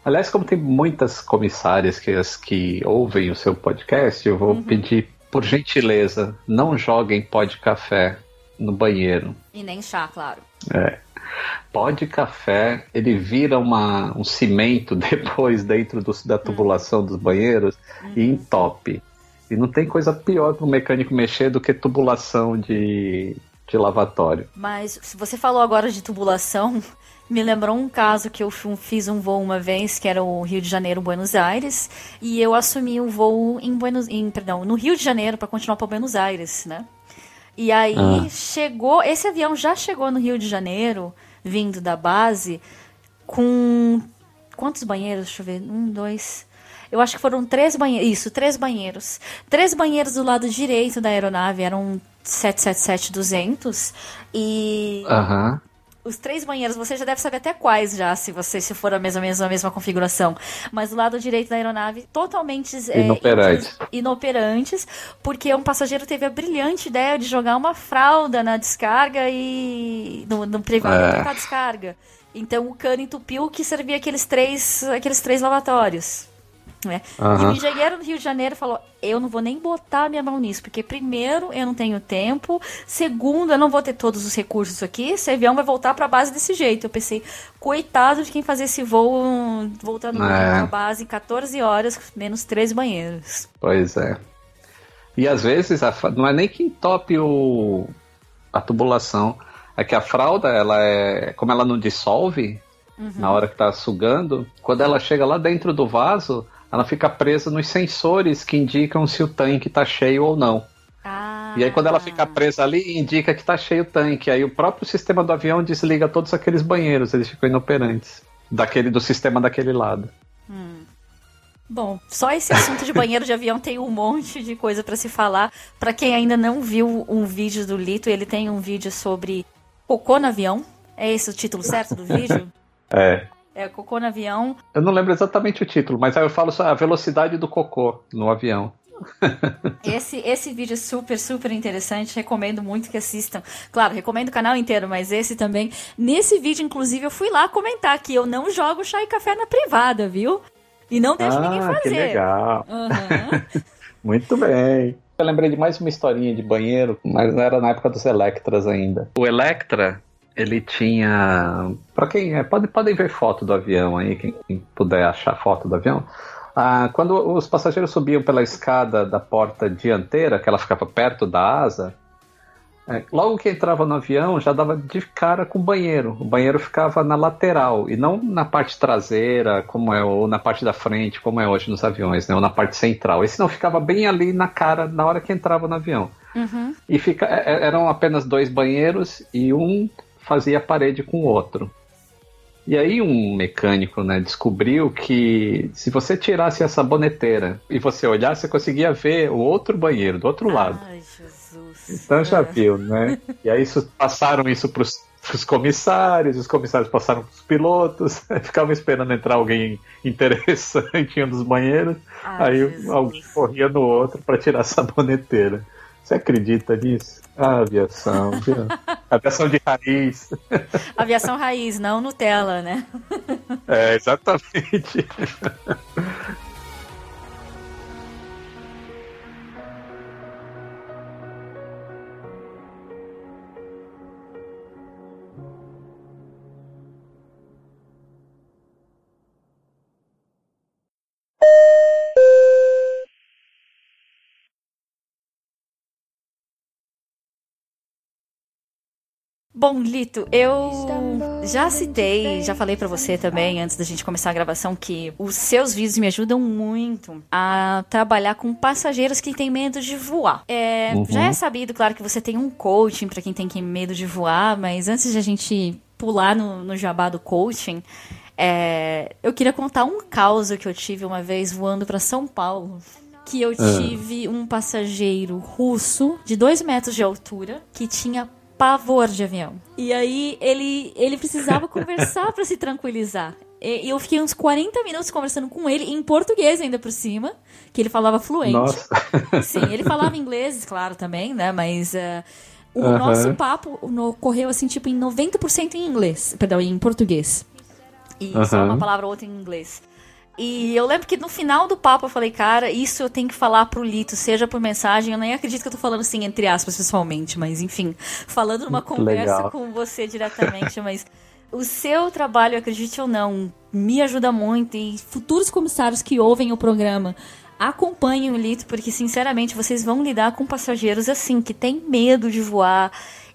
Aliás, como tem muitas comissárias que, as, que ouvem o seu podcast, eu vou uhum. pedir, por gentileza, não joguem pó de café no banheiro. E nem chá, claro. É. Pó de café, ele vira uma, um cimento depois dentro do, da tubulação uhum. dos banheiros uhum. e entope. E não tem coisa pior para o mecânico mexer do que tubulação de, de lavatório. Mas se você falou agora de tubulação, me lembrou um caso que eu fiz um voo uma vez, que era o Rio de Janeiro, Buenos Aires, e eu assumi um voo em Buenos, em, perdão, no Rio de Janeiro para continuar para Buenos Aires, né? E aí ah. chegou, esse avião já chegou no Rio de Janeiro, vindo da base, com quantos banheiros? Deixa eu ver, um, dois. Eu acho que foram três banheiros. Isso, três banheiros. Três banheiros do lado direito da aeronave eram 777-200 e. Aham. Os três banheiros, você já deve saber até quais já, se você se for a mesma, mesma, mesma configuração. Mas do lado direito da aeronave, totalmente é, Inoperantes. inoperantes, porque um passageiro teve a brilhante ideia de jogar uma fralda na descarga e. no, no privado É. da descarga. Então o cano entupiu que servia aqueles três, aqueles três lavatórios. Né? E o engenheiro do Rio de Janeiro falou: Eu não vou nem botar minha mão nisso, porque primeiro eu não tenho tempo, segundo eu não vou ter todos os recursos aqui. Esse avião vai voltar para a base desse jeito. Eu pensei: Coitado de quem fazer esse voo voltando É. para a base em 14 horas, menos três banheiros. Pois é. E às vezes a não é nem que entope o, a tubulação. É que a fralda, ela é. Como ela não dissolve na hora que tá sugando, quando ela chega lá dentro do vaso, ela fica presa nos sensores que indicam se o tanque tá cheio ou não. Ah, E aí quando ela fica presa ali, indica que tá cheio o tanque. Aí o próprio sistema do avião desliga todos aqueles banheiros, eles ficam inoperantes. Daquele, do sistema daquele lado. Bom, só esse assunto de banheiro de avião tem um monte de coisa para se falar. Para quem ainda não viu um vídeo do Lito, ele tem um vídeo sobre cocô no avião. É esse o título certo do vídeo? É. É cocô no avião. Eu não lembro exatamente o título, mas aí eu falo só a velocidade do cocô no avião. Esse, esse vídeo é super, super interessante. Recomendo muito que assistam. Claro, recomendo o canal inteiro, mas esse também. Nesse vídeo, inclusive, eu fui lá comentar que eu não jogo chá e café na privada, viu? E não deixo ninguém fazer. Ah, que legal. Aham. Muito bem. Eu lembrei de mais uma historinha de banheiro, mas era na época dos Electras ainda. O Electra, ele tinha. Pra quem. É, pode, podem ver foto do avião aí, quem, quem puder achar foto do avião. Ah, quando os passageiros subiam pela escada da porta dianteira, que ela ficava perto da asa, é, logo que entrava no avião já dava de cara com o banheiro. O banheiro ficava na lateral e não na parte traseira, como é, ou na parte da frente, como é hoje nos aviões, né, ou na parte central. Esse não ficava bem ali na cara na hora que entrava no avião. Uhum. E fica, é- eram apenas dois banheiros e um fazia parede com o outro. E aí um mecânico né, descobriu que se você tirasse essa boneteira e você olhasse, você conseguia ver o outro banheiro do outro lado. Ai, Jesus. Então já viu, né? E aí isso, passaram isso para os comissários, os comissários passaram para os pilotos, ficavam esperando entrar alguém interessante em um dos banheiros, Ai, aí Jesus. alguém corria no outro para tirar essa boneteira. Você acredita nisso? Ah, aviação, aviação de raiz. Aviação raiz, não Nutella, né? É, exatamente. Bom, Lito, eu já citei, já falei pra você também antes da gente começar a gravação que os seus vídeos me ajudam muito a trabalhar com passageiros que têm medo de voar. É, Uhum. Já é sabido, claro, que você tem um coaching pra quem tem que- medo de voar, mas antes de a gente pular no, no jabá do coaching, é, eu queria contar um caos que eu tive uma vez voando pra São Paulo. Que eu tive um passageiro russo de dois metros de altura que tinha pavor de avião. E aí ele, ele precisava conversar pra se tranquilizar. E eu fiquei uns 40 minutos conversando com ele, em português ainda por cima, que ele falava fluente. Nossa. Sim, ele falava inglês, claro, também, né? Mas eh, o Aham. nosso papo no- ocorreu assim, tipo, em 90% em inglês. Perdão, em português. E só Aham. uma palavra ou outra em inglês. E eu lembro que no final do papo eu falei, cara, isso eu tenho que falar pro Lito, seja por mensagem. Eu nem acredito que eu tô falando assim, entre aspas, pessoalmente, mas enfim, falando numa conversa Legal. com você diretamente, mas o seu trabalho, acredite ou não, me ajuda muito. E futuros comissários que ouvem o programa acompanhem o Lito, porque sinceramente vocês vão lidar com passageiros assim, que têm medo de voar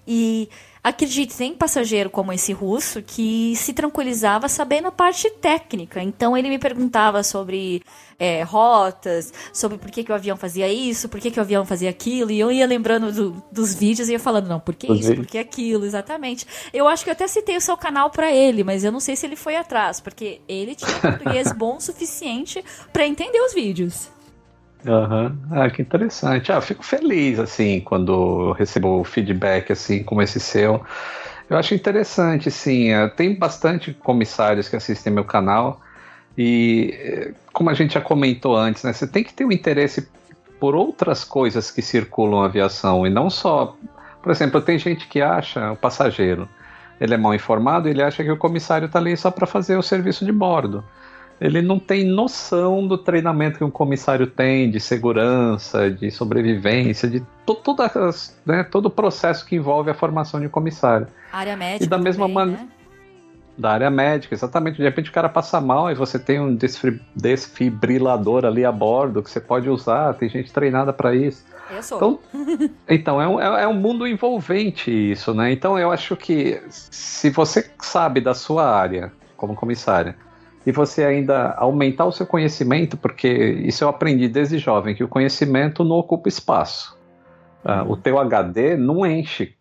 E acredite, tem passageiro como esse russo que se tranquilizava sabendo a parte técnica. Então ele me perguntava sobre é, rotas, sobre por que, que o avião fazia isso, por que, que o avião fazia aquilo. E eu ia lembrando do, dos vídeos e ia falando, não, por que Os isso, vídeos. por que aquilo, exatamente. Eu acho que eu até citei o seu canal para ele, mas eu não sei se ele foi atrás, porque ele tinha português bom o suficiente para entender os vídeos. Uhum. Ah, que interessante. Ah, fico feliz, assim, quando recebo feedback, assim, como esse seu. Eu acho interessante, sim. Eh, tem bastante comissários que assistem meu canal e, eh, como a gente já comentou antes, né, você tem que ter um interesse por outras coisas que circulam a aviação e não só... Por exemplo, tem gente que acha, o passageiro, ele é mal informado, ele acha que o comissário está ali só para fazer o serviço de bordo ele não tem noção do treinamento que um comissário tem, de segurança, de sobrevivência, de to todas, né, todo o processo que envolve a formação de um comissário. Área médica. E da mesma maneira. Né? Da área médica, exatamente. De repente o cara passa mal e você tem um desfibrilador ali a bordo que você pode usar, tem gente treinada para isso. Eu sou. Então, então é, um, é, é um mundo envolvente isso, né? Então eu acho que se você sabe da sua área como comissária, e você ainda aumentar o seu conhecimento, porque isso eu aprendi desde jovem, que o conhecimento não ocupa espaço. Uh, o teu HD não enche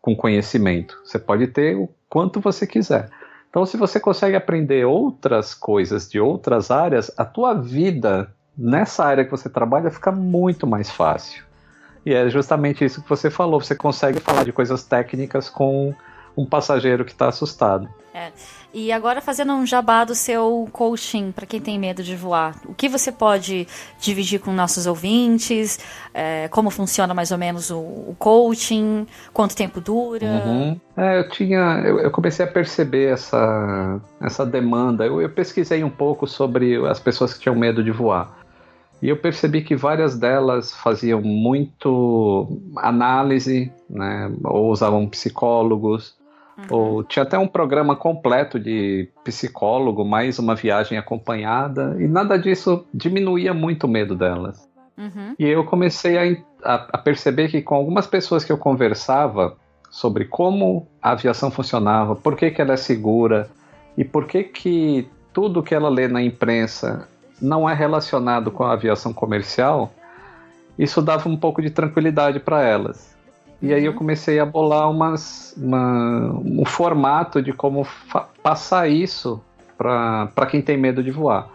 com conhecimento. Você pode ter o quanto você quiser. Então, se você consegue aprender outras coisas de outras áreas, a tua vida nessa área que você trabalha fica muito mais fácil. E é justamente isso que você falou. Você consegue falar de coisas técnicas com um passageiro que está assustado. É. E agora fazendo um jabá do seu coaching para quem tem medo de voar. O que você pode dividir com nossos ouvintes? É, como funciona mais ou menos o, o coaching? Quanto tempo dura? Uhum. É, eu tinha, eu, eu, comecei a perceber essa, essa demanda. Eu, eu pesquisei um pouco sobre as pessoas que tinham medo de voar. E eu percebi que várias delas faziam muito análise, né, ou usavam psicólogos, Uhum. Tinha até um programa completo de psicólogo, mais uma viagem acompanhada, e nada disso diminuía muito o medo delas. Uhum. E eu comecei a, a, a, perceber que com algumas pessoas que eu conversava sobre como a aviação funcionava, por que, que ela é segura e por que, que tudo que ela lê na imprensa não é relacionado com a aviação comercial, isso dava um pouco de tranquilidade para elas. E aí eu uhum. comecei a bolar umas, uma, um formato de como passar isso para quem tem medo de voar.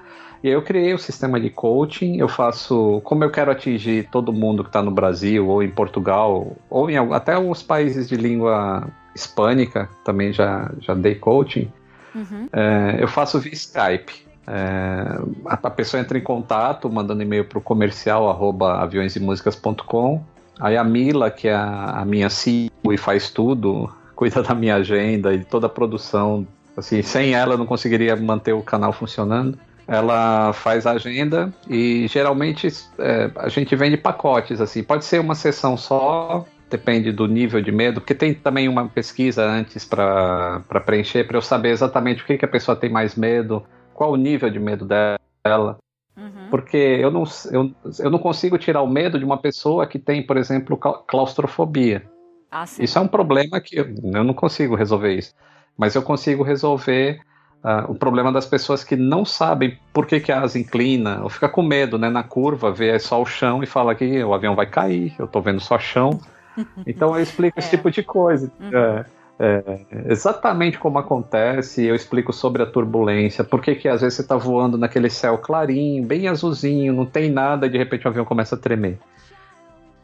E aí eu criei o um sistema de coaching, eu faço, como eu quero atingir todo mundo que está no Brasil, ou em Portugal, ou em até alguns países de língua hispânica, também já, já dei coaching, uhum. é, eu faço via Skype. É, a, a, pessoa entra em contato, mandando e-mail para o comercial, arroba aviõesemusicas.com, Aí a Mila, que é a, minha CEO e faz tudo, cuida da minha agenda e toda a produção. Assim, sem ela eu não conseguiria manter o canal funcionando. Ela faz a agenda e geralmente é, a gente vende pacotes, assim. Pode ser uma sessão só, depende do nível de medo, porque tem também uma pesquisa antes para preencher, para eu saber exatamente o que, que a pessoa tem mais medo, qual o nível de medo dela. Uhum. Porque eu não, eu, eu não consigo tirar o medo de uma pessoa que tem, por exemplo, claustrofobia. Ah, isso é um problema que eu, eu não consigo resolver isso. Mas eu consigo resolver uh, o problema das pessoas que não sabem por que, que a asa inclina, ou fica com medo, né? Na curva, vê só o chão e fala que o avião vai cair, eu tô vendo só chão. Então eu explico é. esse tipo de coisa. Uhum. É. É, exatamente como acontece, eu explico sobre a turbulência, por que às vezes você está voando naquele céu clarinho, bem azulzinho, não tem nada e de repente o avião começa a tremer.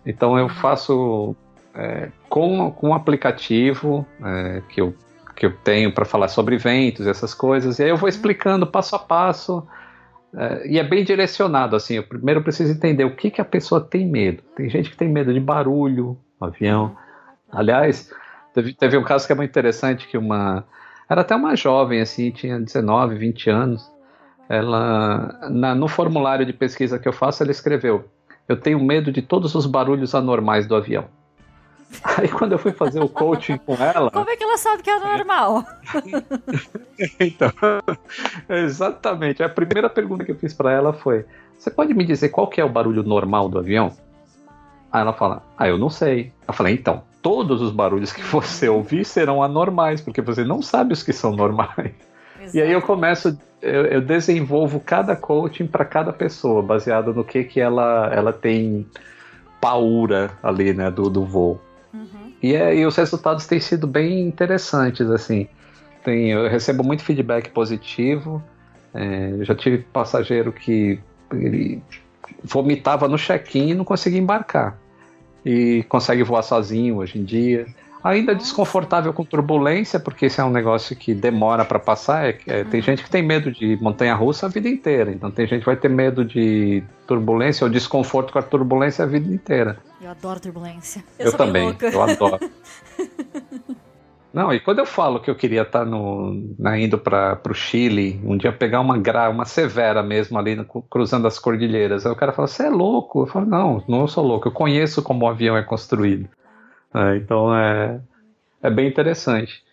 Então eu faço é, com, com um aplicativo é, que, eu, que eu tenho para falar sobre ventos e essas coisas, e aí eu vou explicando passo a passo. É, e é bem direcionado, assim, eu primeiro preciso entender o que, que a pessoa tem medo. Tem gente que tem medo de barulho, avião. Aliás, Teve, teve um caso que é muito interessante que uma. Era até uma jovem, assim, tinha 19, 20 anos. Ela. Na, no formulário de pesquisa que eu faço, ela escreveu: Eu tenho medo de todos os barulhos anormais do avião. Aí quando eu fui fazer o coaching com ela. Como é que ela sabe que é normal? então, exatamente. A primeira pergunta que eu fiz para ela foi: Você pode me dizer qual que é o barulho normal do avião? Aí ela fala: Ah, eu não sei. Eu falei: Então, todos os barulhos que você ouvir serão anormais, porque você não sabe os que são normais. Exato. E aí eu começo, eu, eu desenvolvo cada coaching para cada pessoa, baseado no que, que ela, ela tem paura ali, né, do, do voo. Uhum. E, é, e os resultados têm sido bem interessantes, assim. Tem, eu recebo muito feedback positivo. É, já tive passageiro que ele vomitava no check-in e não conseguia embarcar. E consegue voar sozinho hoje em dia. Ainda desconfortável com turbulência, porque esse é um negócio que demora para passar. É, é, tem gente que tem medo de montanha-russa a vida inteira. Então tem gente que vai ter medo de turbulência ou desconforto com a turbulência a vida inteira. Eu adoro turbulência. Eu, eu também, eu adoro. Não, e quando eu falo que eu queria estar tá no, na, indo para o Chile, um dia pegar uma gra, uma severa mesmo ali no, cruzando as cordilheiras, aí o cara fala: Você é louco? Eu falo: Não, não sou louco, eu conheço como o avião é construído. É, então é, é bem interessante.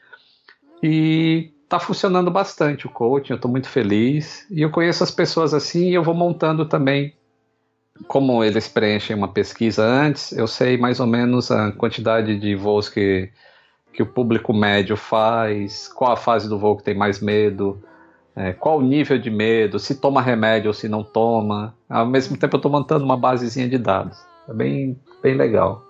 E está funcionando bastante o coaching, eu estou muito feliz. E eu conheço as pessoas assim e eu vou montando também. Como eles preenchem uma pesquisa antes, eu sei mais ou menos a quantidade de voos que que o público médio faz, qual a fase do voo que tem mais medo, é, qual o nível de medo, se toma remédio ou se não toma. Ao mesmo tempo eu estou montando uma basezinha de dados. É bem, bem legal.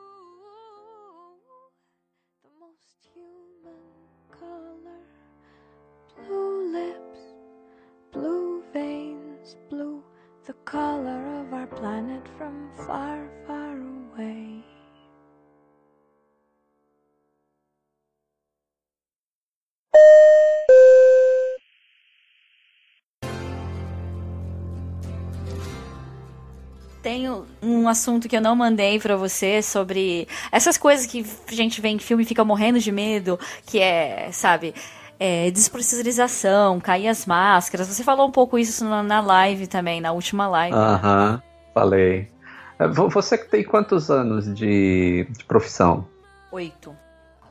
Tenho um assunto que eu não mandei para você sobre essas coisas que a gente vê em filme e fica morrendo de medo, que é, sabe, é, despressurização, cair as máscaras. Você falou um pouco isso na, na live também, na última live. Aham, né? falei. É, você que tem quantos anos de, de profissão? Oito.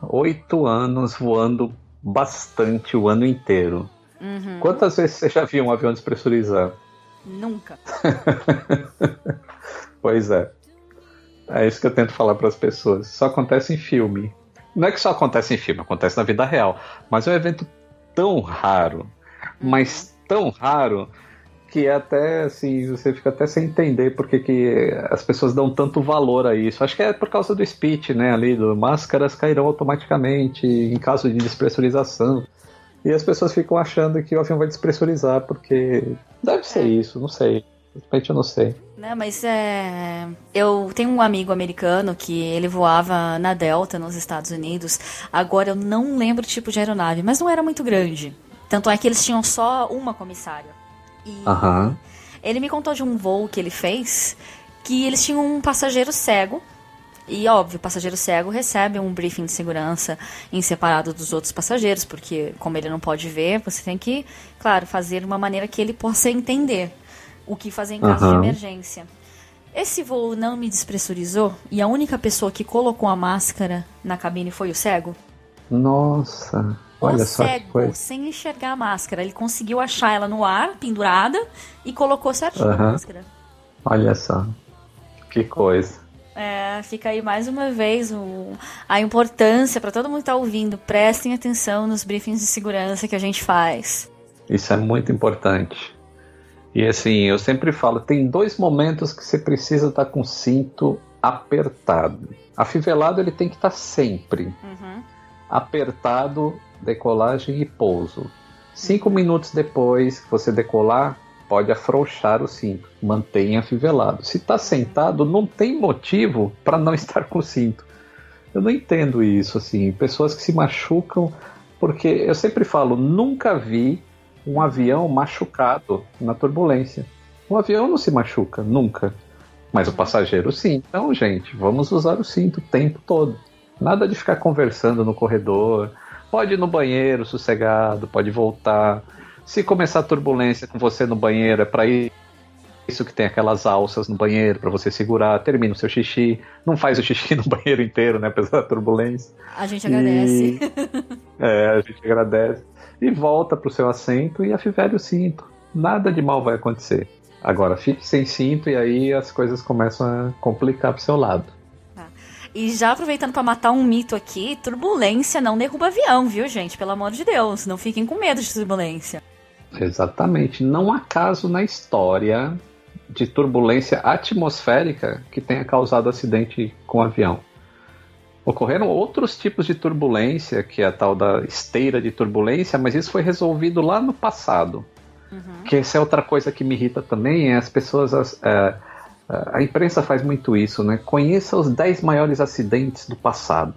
Oito anos voando bastante o ano inteiro. Uhum. Quantas vezes você já viu um avião despressurizar? Nunca. pois é. É isso que eu tento falar para as pessoas. Só acontece em filme. Não é que só acontece em filme, acontece na vida real. Mas é um evento tão raro, mas tão raro, que é até assim, você fica até sem entender porque que as pessoas dão tanto valor a isso. Acho que é por causa do speech, né? Ali, do máscaras cairão automaticamente em caso de despressurização. E as pessoas ficam achando que o avião vai despressurizar, porque deve ser isso, não sei. De repente eu não sei. Não, mas é. Eu tenho um amigo americano que ele voava na Delta nos Estados Unidos. Agora eu não lembro o tipo de aeronave, mas não era muito grande. Tanto é que eles tinham só uma comissária. E ele me contou de um voo que ele fez que eles tinham um passageiro cego e óbvio, o passageiro cego recebe um briefing de segurança em separado dos outros passageiros, porque como ele não pode ver, você tem que, claro, fazer de uma maneira que ele possa entender o que fazer em caso uhum. de emergência. Esse voo não me despressurizou e a única pessoa que colocou a máscara na cabine foi o cego? Nossa, olha o só cego, que coisa. sem enxergar a máscara, ele conseguiu achar ela no ar, pendurada, e colocou certinho uhum. a máscara. Olha só, que coisa. É, fica aí mais uma vez o, a importância para todo mundo que está ouvindo. Prestem atenção nos briefings de segurança que a gente faz. Isso é muito importante. E assim, eu sempre falo, tem dois momentos que você precisa estar tá com o cinto apertado. Afivelado ele tem que estar tá sempre. Uhum. Apertado, decolagem e pouso. Cinco minutos depois que você decolar, pode afrouxar o cinto, mantenha afivelado. Se está sentado, não tem motivo para não estar com o cinto. Eu não entendo isso, assim, pessoas que se machucam, porque eu sempre falo, nunca vi um avião machucado na turbulência. O avião não se machuca, nunca. Mas o passageiro sim. Então, gente, vamos usar o cinto o tempo todo. Nada de ficar conversando no corredor. Pode ir no banheiro sossegado, pode voltar. Se começar a turbulência com você no banheiro, é para isso que tem aquelas alças no banheiro para você segurar, termina o seu xixi, não faz o xixi no banheiro inteiro, né, apesar da turbulência. A gente agradece. E... é, a gente agradece. E volta pro seu assento e afivele o cinto. Nada de mal vai acontecer. Agora, fique sem cinto e aí as coisas começam a complicar pro seu lado. E já aproveitando para matar um mito aqui, turbulência não derruba avião, viu, gente? Pelo amor de Deus, não fiquem com medo de turbulência. Exatamente. Não há caso na história de turbulência atmosférica que tenha causado acidente com avião. Ocorreram outros tipos de turbulência, que é a tal da esteira de turbulência, mas isso foi resolvido lá no passado. Uhum. Que essa é outra coisa que me irrita também, é as pessoas. As, é, a imprensa faz muito isso, né? Conheça os 10 maiores acidentes do passado.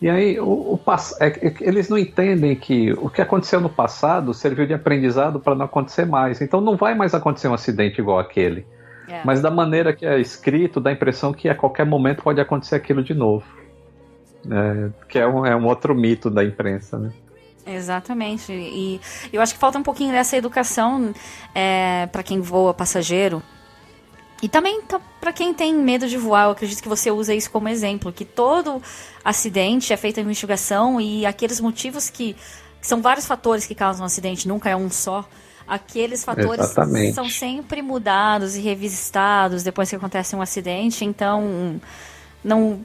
E aí, o, o é, é, eles não entendem que o que aconteceu no passado serviu de aprendizado para não acontecer mais. Então, não vai mais acontecer um acidente igual aquele. É. Mas da maneira que é escrito, dá a impressão que a qualquer momento pode acontecer aquilo de novo. É, que é um, é um outro mito da imprensa, né? Exatamente. E eu acho que falta um pouquinho dessa educação é, para quem voa passageiro e também tá, para quem tem medo de voar, eu acredito que você usa isso como exemplo, que todo acidente é feito a investigação e aqueles motivos que, que são vários fatores que causam um acidente, nunca é um só. Aqueles fatores Exatamente. são sempre mudados e revistados depois que acontece um acidente, então não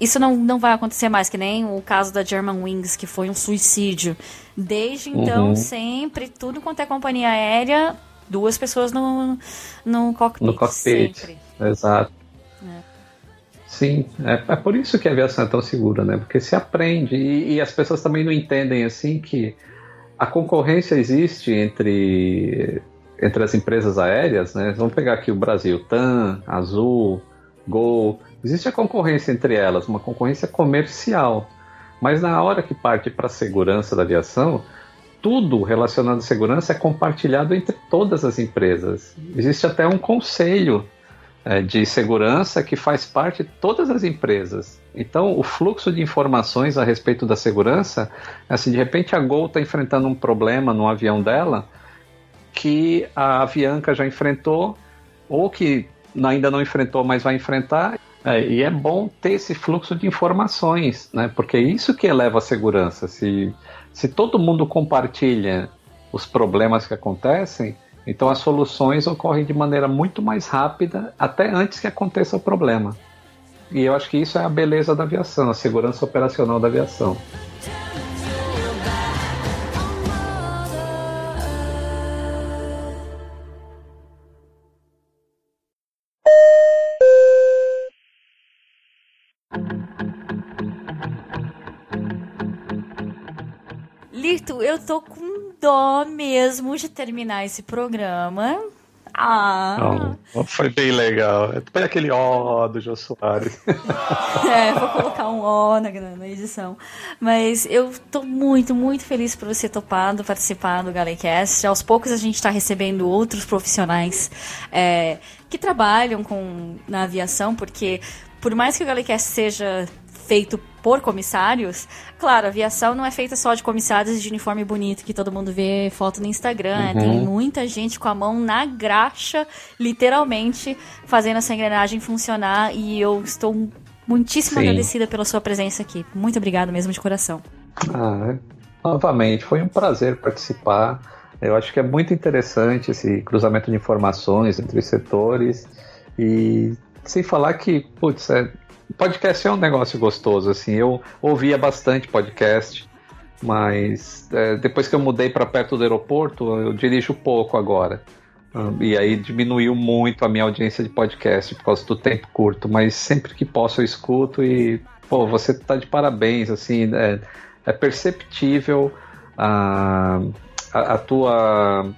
isso não, não vai acontecer mais, que nem o caso da German Wings, que foi um suicídio. Desde então, uhum. sempre, tudo quanto é companhia aérea, duas pessoas no, no cockpit. No cockpit, sempre. exato. É. Sim, é, é, por isso que a aviação é tão segura, né? Porque se aprende e, e, as pessoas também não entendem assim que a concorrência existe entre, entre as empresas aéreas, né? Vamos pegar aqui o Brasil, TAM, Azul, Gol. Existe a concorrência entre elas, uma concorrência comercial. Mas na hora que parte para a segurança da aviação, tudo relacionado à segurança é compartilhado entre todas as empresas. Existe até um conselho é, de segurança que faz parte de todas as empresas. Então, o fluxo de informações a respeito da segurança, assim, de repente a Gol está enfrentando um problema no avião dela que a Avianca já enfrentou ou que ainda não enfrentou, mas vai enfrentar. É, e é bom ter esse fluxo de informações, né? Porque é isso que eleva a segurança. Se se todo mundo compartilha os problemas que acontecem, então as soluções ocorrem de maneira muito mais rápida, até antes que aconteça o problema. E eu acho que isso é a beleza da aviação, a segurança operacional da aviação. Eu tô com dó mesmo de terminar esse programa. Ah. Foi bem legal. Foi aquele ó do Jô Soares. é, vou colocar um ó na, na, edição. Mas eu tô muito, muito feliz por você topado participar do Galecast. Aos poucos a gente está recebendo outros profissionais é, que trabalham com, na aviação, porque por mais que o Galecast seja feito por comissários, claro, a aviação não é feita só de comissários de uniforme bonito que todo mundo vê foto no Instagram. Uhum. Tem muita gente com a mão na graxa, literalmente, fazendo essa engrenagem funcionar. E eu estou muitíssimo Sim. agradecida pela sua presença aqui. Muito obrigado mesmo de coração. Ah, novamente, foi um prazer participar. Eu acho que é muito interessante esse cruzamento de informações entre os setores. E sem falar que, putz, é, podcast é um negócio gostoso, assim. Eu ouvia bastante podcast, mas é, depois que eu mudei para perto do aeroporto, eu dirijo pouco agora. E aí diminuiu muito a minha audiência de podcast por causa do tempo curto, mas sempre que posso eu escuto e, pô, você tá de parabéns, assim, é, é perceptível a, a, a tua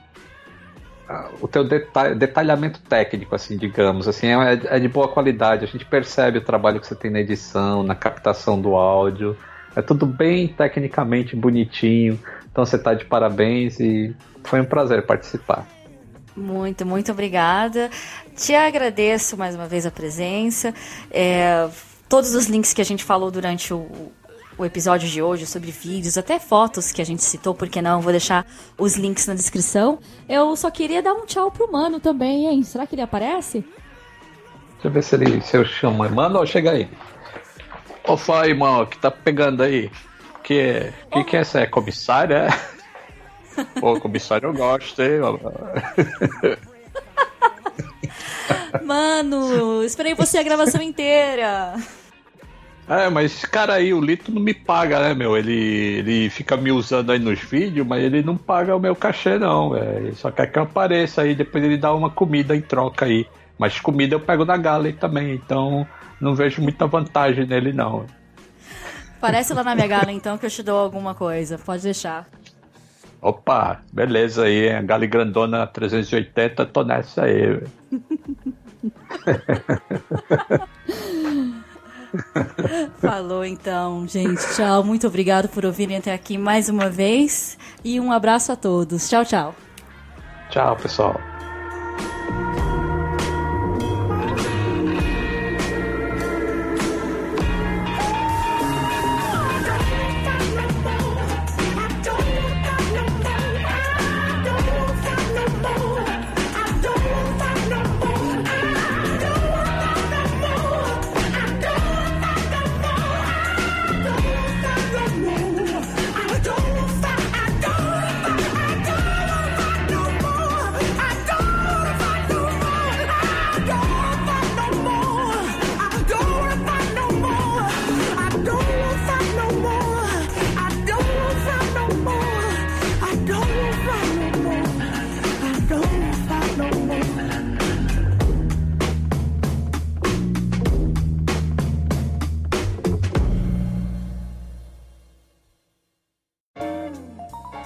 o teu detalhamento técnico, assim, digamos, assim, é, é, de boa qualidade. A gente percebe o trabalho que você tem na edição, na captação do áudio. É tudo bem tecnicamente bonitinho. Então você está de parabéns e foi um prazer participar. Muito, muito obrigada. Te agradeço mais uma vez a presença. É, todos os links que a gente falou durante o, o episódio de hoje sobre vídeos, até fotos que a gente citou, porque não, vou deixar os links na descrição. Eu só queria dar um tchau pro Mano também, hein? Será que ele aparece? Deixa eu ver se ele se eu chamo. Mano, chega aí. Ô, fala aí, mano, que tá pegando aí? Que, que, que é essa? É comissária? Pô, comissário eu gosto, hein? Mano, esperei você a gravação inteira. É, mas esse cara aí, o Lito, não me paga, né, meu? Ele, ele fica me usando aí nos vídeos, mas ele não paga o meu cachê, não, velho. Só quer que eu apareça aí, depois ele dá uma comida em troca aí. Mas comida eu pego na Gala também, então não vejo muita vantagem nele, não. Parece lá na minha Gala, então, que eu te dou alguma coisa. Pode deixar. Opa, beleza aí, a Gale Grandona 380, tô nessa aí. Falou então, gente. Tchau. Muito obrigado por ouvirem até aqui mais uma vez. E um abraço a todos. Tchau, tchau. Tchau, pessoal.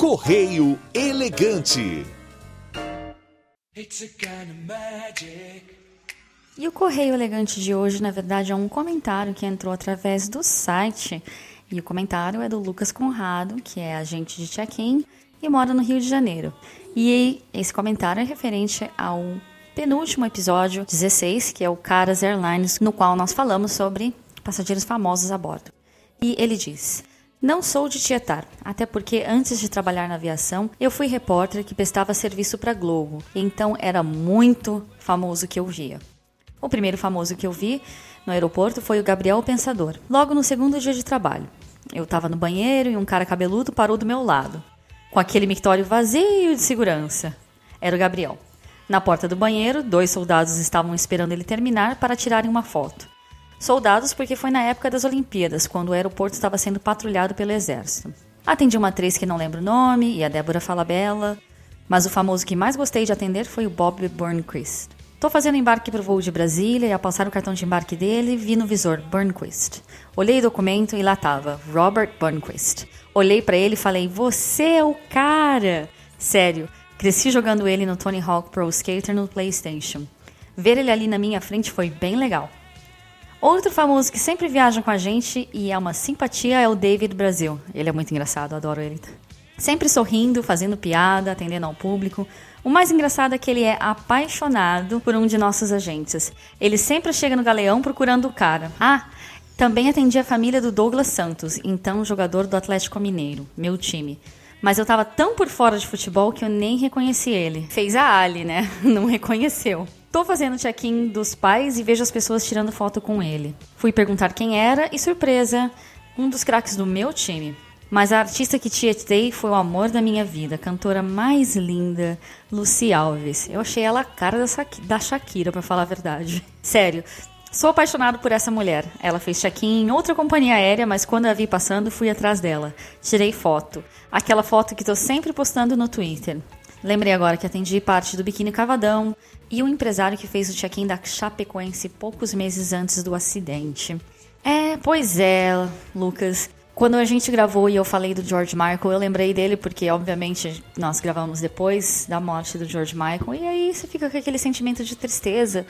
Correio Elegante. E o Correio Elegante de hoje, na verdade, é um comentário que entrou através do site. E o comentário é do Lucas Conrado, que é agente de check-in e mora no Rio de Janeiro. E esse comentário é referente ao penúltimo episódio 16, que é o Caras Airlines, no qual nós falamos sobre passageiros famosos a bordo. E ele diz: não sou de tietar, até porque antes de trabalhar na aviação, eu fui repórter que prestava serviço para Globo, então era muito famoso que eu via. O primeiro famoso que eu vi no aeroporto foi o Gabriel Pensador, logo no segundo dia de trabalho. Eu estava no banheiro e um cara cabeludo parou do meu lado, com aquele mictório vazio de segurança. Era o Gabriel. Na porta do banheiro, dois soldados estavam esperando ele terminar para tirarem uma foto. Soldados porque foi na época das Olimpíadas, quando o aeroporto estava sendo patrulhado pelo exército. Atendi uma atriz que não lembro o nome e a Débora Falabella, mas o famoso que mais gostei de atender foi o Bob Burnquist. Tô fazendo embarque para o voo de Brasília e ao passar o cartão de embarque dele, vi no visor Burnquist. Olhei o documento e lá tava Robert Burnquist. Olhei para ele e falei: "Você é o cara". Sério, cresci jogando ele no Tony Hawk Pro Skater no PlayStation. Ver ele ali na minha frente foi bem legal. Outro famoso que sempre viaja com a gente e é uma simpatia é o David Brasil. Ele é muito engraçado, adoro ele. Sempre sorrindo, fazendo piada, atendendo ao público. O mais engraçado é que ele é apaixonado por um de nossos agentes. Ele sempre chega no galeão procurando o cara. Ah, também atendi a família do Douglas Santos, então jogador do Atlético Mineiro, meu time. Mas eu tava tão por fora de futebol que eu nem reconheci ele. Fez a Ali, né? Não reconheceu. Tô fazendo check-in dos pais e vejo as pessoas tirando foto com ele. Fui perguntar quem era e, surpresa, um dos craques do meu time. Mas a artista que tietei foi o amor da minha vida, cantora mais linda, Lucy Alves. Eu achei ela a cara da Shakira, para falar a verdade. Sério, sou apaixonado por essa mulher. Ela fez check-in em outra companhia aérea, mas quando a vi passando, fui atrás dela. Tirei foto. Aquela foto que tô sempre postando no Twitter. Lembrei agora que atendi parte do Biquíni Cavadão e o empresário que fez o check-in da Chapecoense poucos meses antes do acidente. É, pois é, Lucas. Quando a gente gravou e eu falei do George Michael, eu lembrei dele porque, obviamente, nós gravamos depois da morte do George Michael e aí você fica com aquele sentimento de tristeza.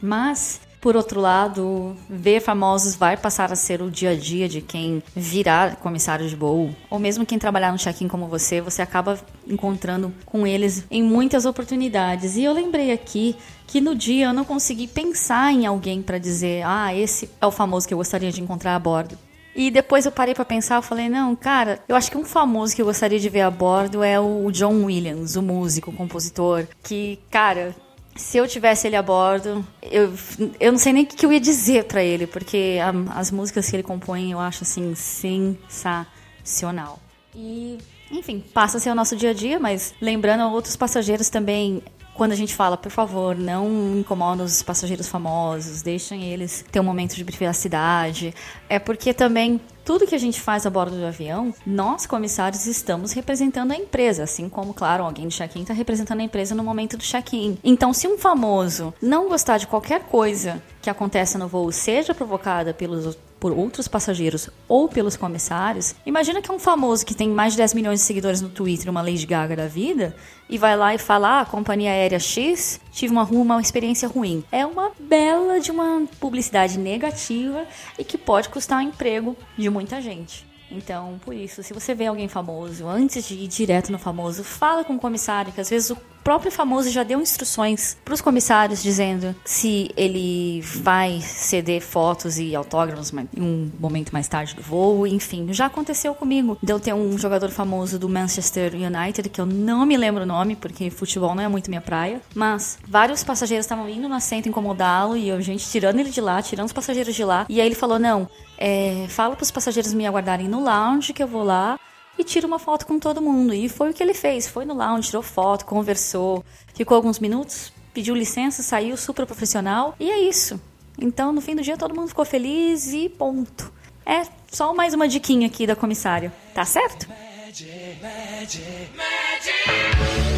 Mas por outro lado, ver famosos vai passar a ser o dia a dia de quem virar comissário de voo, ou mesmo quem trabalhar no check-in como você, você acaba encontrando com eles em muitas oportunidades. E eu lembrei aqui que no dia eu não consegui pensar em alguém para dizer: "Ah, esse é o famoso que eu gostaria de encontrar a bordo". E depois eu parei para pensar, eu falei, não, cara, eu acho que um famoso que eu gostaria de ver a bordo é o John Williams, o músico, o compositor, que, cara, se eu tivesse ele a bordo, eu, eu não sei nem o que eu ia dizer para ele, porque a, as músicas que ele compõe eu acho assim sensacional. E, enfim, passa a ser o nosso dia a dia, mas lembrando outros passageiros também quando a gente fala, por favor, não incomoda os passageiros famosos, deixem eles ter um momento de privacidade, é porque também tudo que a gente faz a bordo do avião, nós, comissários, estamos representando a empresa, assim como, claro, alguém de check-in está representando a empresa no momento do check-in. Então, se um famoso não gostar de qualquer coisa que aconteça no voo, seja provocada pelos por outros passageiros ou pelos comissários, imagina que um famoso que tem mais de 10 milhões de seguidores no Twitter, uma Lady Gaga da vida, e vai lá e fala: ah, companhia aérea X, tive uma, uma experiência ruim. É uma bela de uma publicidade negativa e que pode custar o emprego de muita gente. Então, por isso, se você vê alguém famoso, antes de ir direto no famoso, fala com o comissário, que às vezes o próprio famoso já deu instruções para os comissários dizendo se ele vai ceder fotos e autógrafos em um momento mais tarde do voo, enfim, já aconteceu comigo. Deu ter um jogador famoso do Manchester United que eu não me lembro o nome porque futebol não é muito minha praia, mas vários passageiros estavam indo no assento incomodá-lo e a gente tirando ele de lá, tirando os passageiros de lá, e aí ele falou: "Não, é, fala para os passageiros me aguardarem no lounge que eu vou lá e tira uma foto com todo mundo. E foi o que ele fez. Foi no lounge, tirou foto, conversou, ficou alguns minutos, pediu licença, saiu super profissional. E é isso. Então, no fim do dia, todo mundo ficou feliz e ponto. É só mais uma diquinha aqui da comissária. Tá certo? Magic, magic, magic.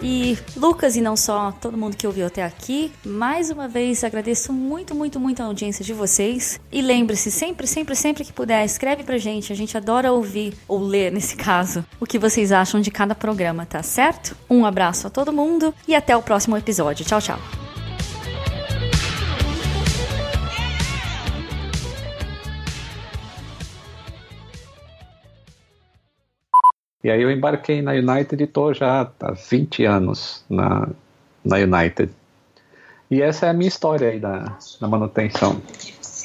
E Lucas e não só, todo mundo que ouviu até aqui, mais uma vez agradeço muito, muito, muito a audiência de vocês. E lembre-se, sempre, sempre, sempre que puder, escreve pra gente. A gente adora ouvir, ou ler nesse caso, o que vocês acham de cada programa, tá certo? Um abraço a todo mundo e até o próximo episódio. Tchau, tchau. E aí eu embarquei na United e estou já há 20 anos na, na United. E essa é a minha história aí da, da manutenção.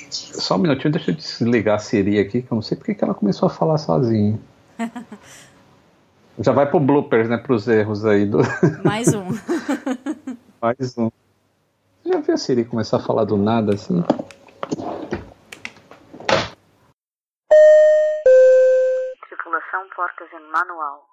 Só um minutinho, deixa eu desligar a Siri aqui, que eu não sei porque que ela começou a falar sozinha. Já vai pro bloopers, né? Pros erros aí do. Mais um. Mais um. Já viu a Siri começar a falar do nada assim? Portas em manual.